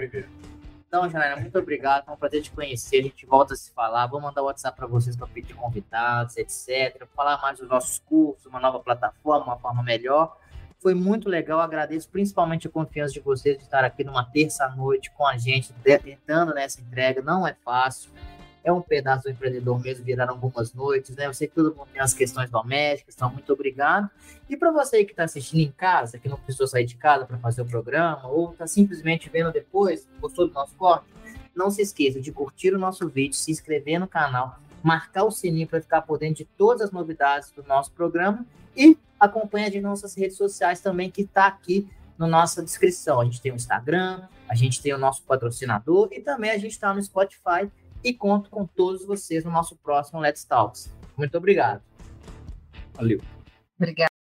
Então, Janaína, muito obrigado. Foi um prazer te conhecer. A gente volta a se falar. Vou mandar o WhatsApp para vocês para pedir convidados, etc. Falar mais dos nossos cursos, uma nova plataforma, uma forma melhor. Foi muito legal, agradeço principalmente a confiança de vocês de estar aqui numa terça-noite com a gente, tentando nessa entrega. Não é fácil, é um pedaço do empreendedor mesmo, viraram algumas noites, né? Eu sei que todo mundo tem as questões domésticas, então muito obrigado. E para você que está assistindo em casa, que não precisou sair de casa para fazer o programa, ou está simplesmente vendo depois, gostou do nosso corte, não se esqueça de curtir o nosso vídeo, se inscrever no canal, marcar o sininho para ficar por dentro de todas as novidades do nosso programa e acompanha de nossas redes sociais também, que está aqui na nossa descrição. A gente tem o Instagram, a gente tem o nosso patrocinador e também a gente está no Spotify e conto com todos vocês no nosso próximo Let's Talks. Muito obrigado. Valeu. Obrigada.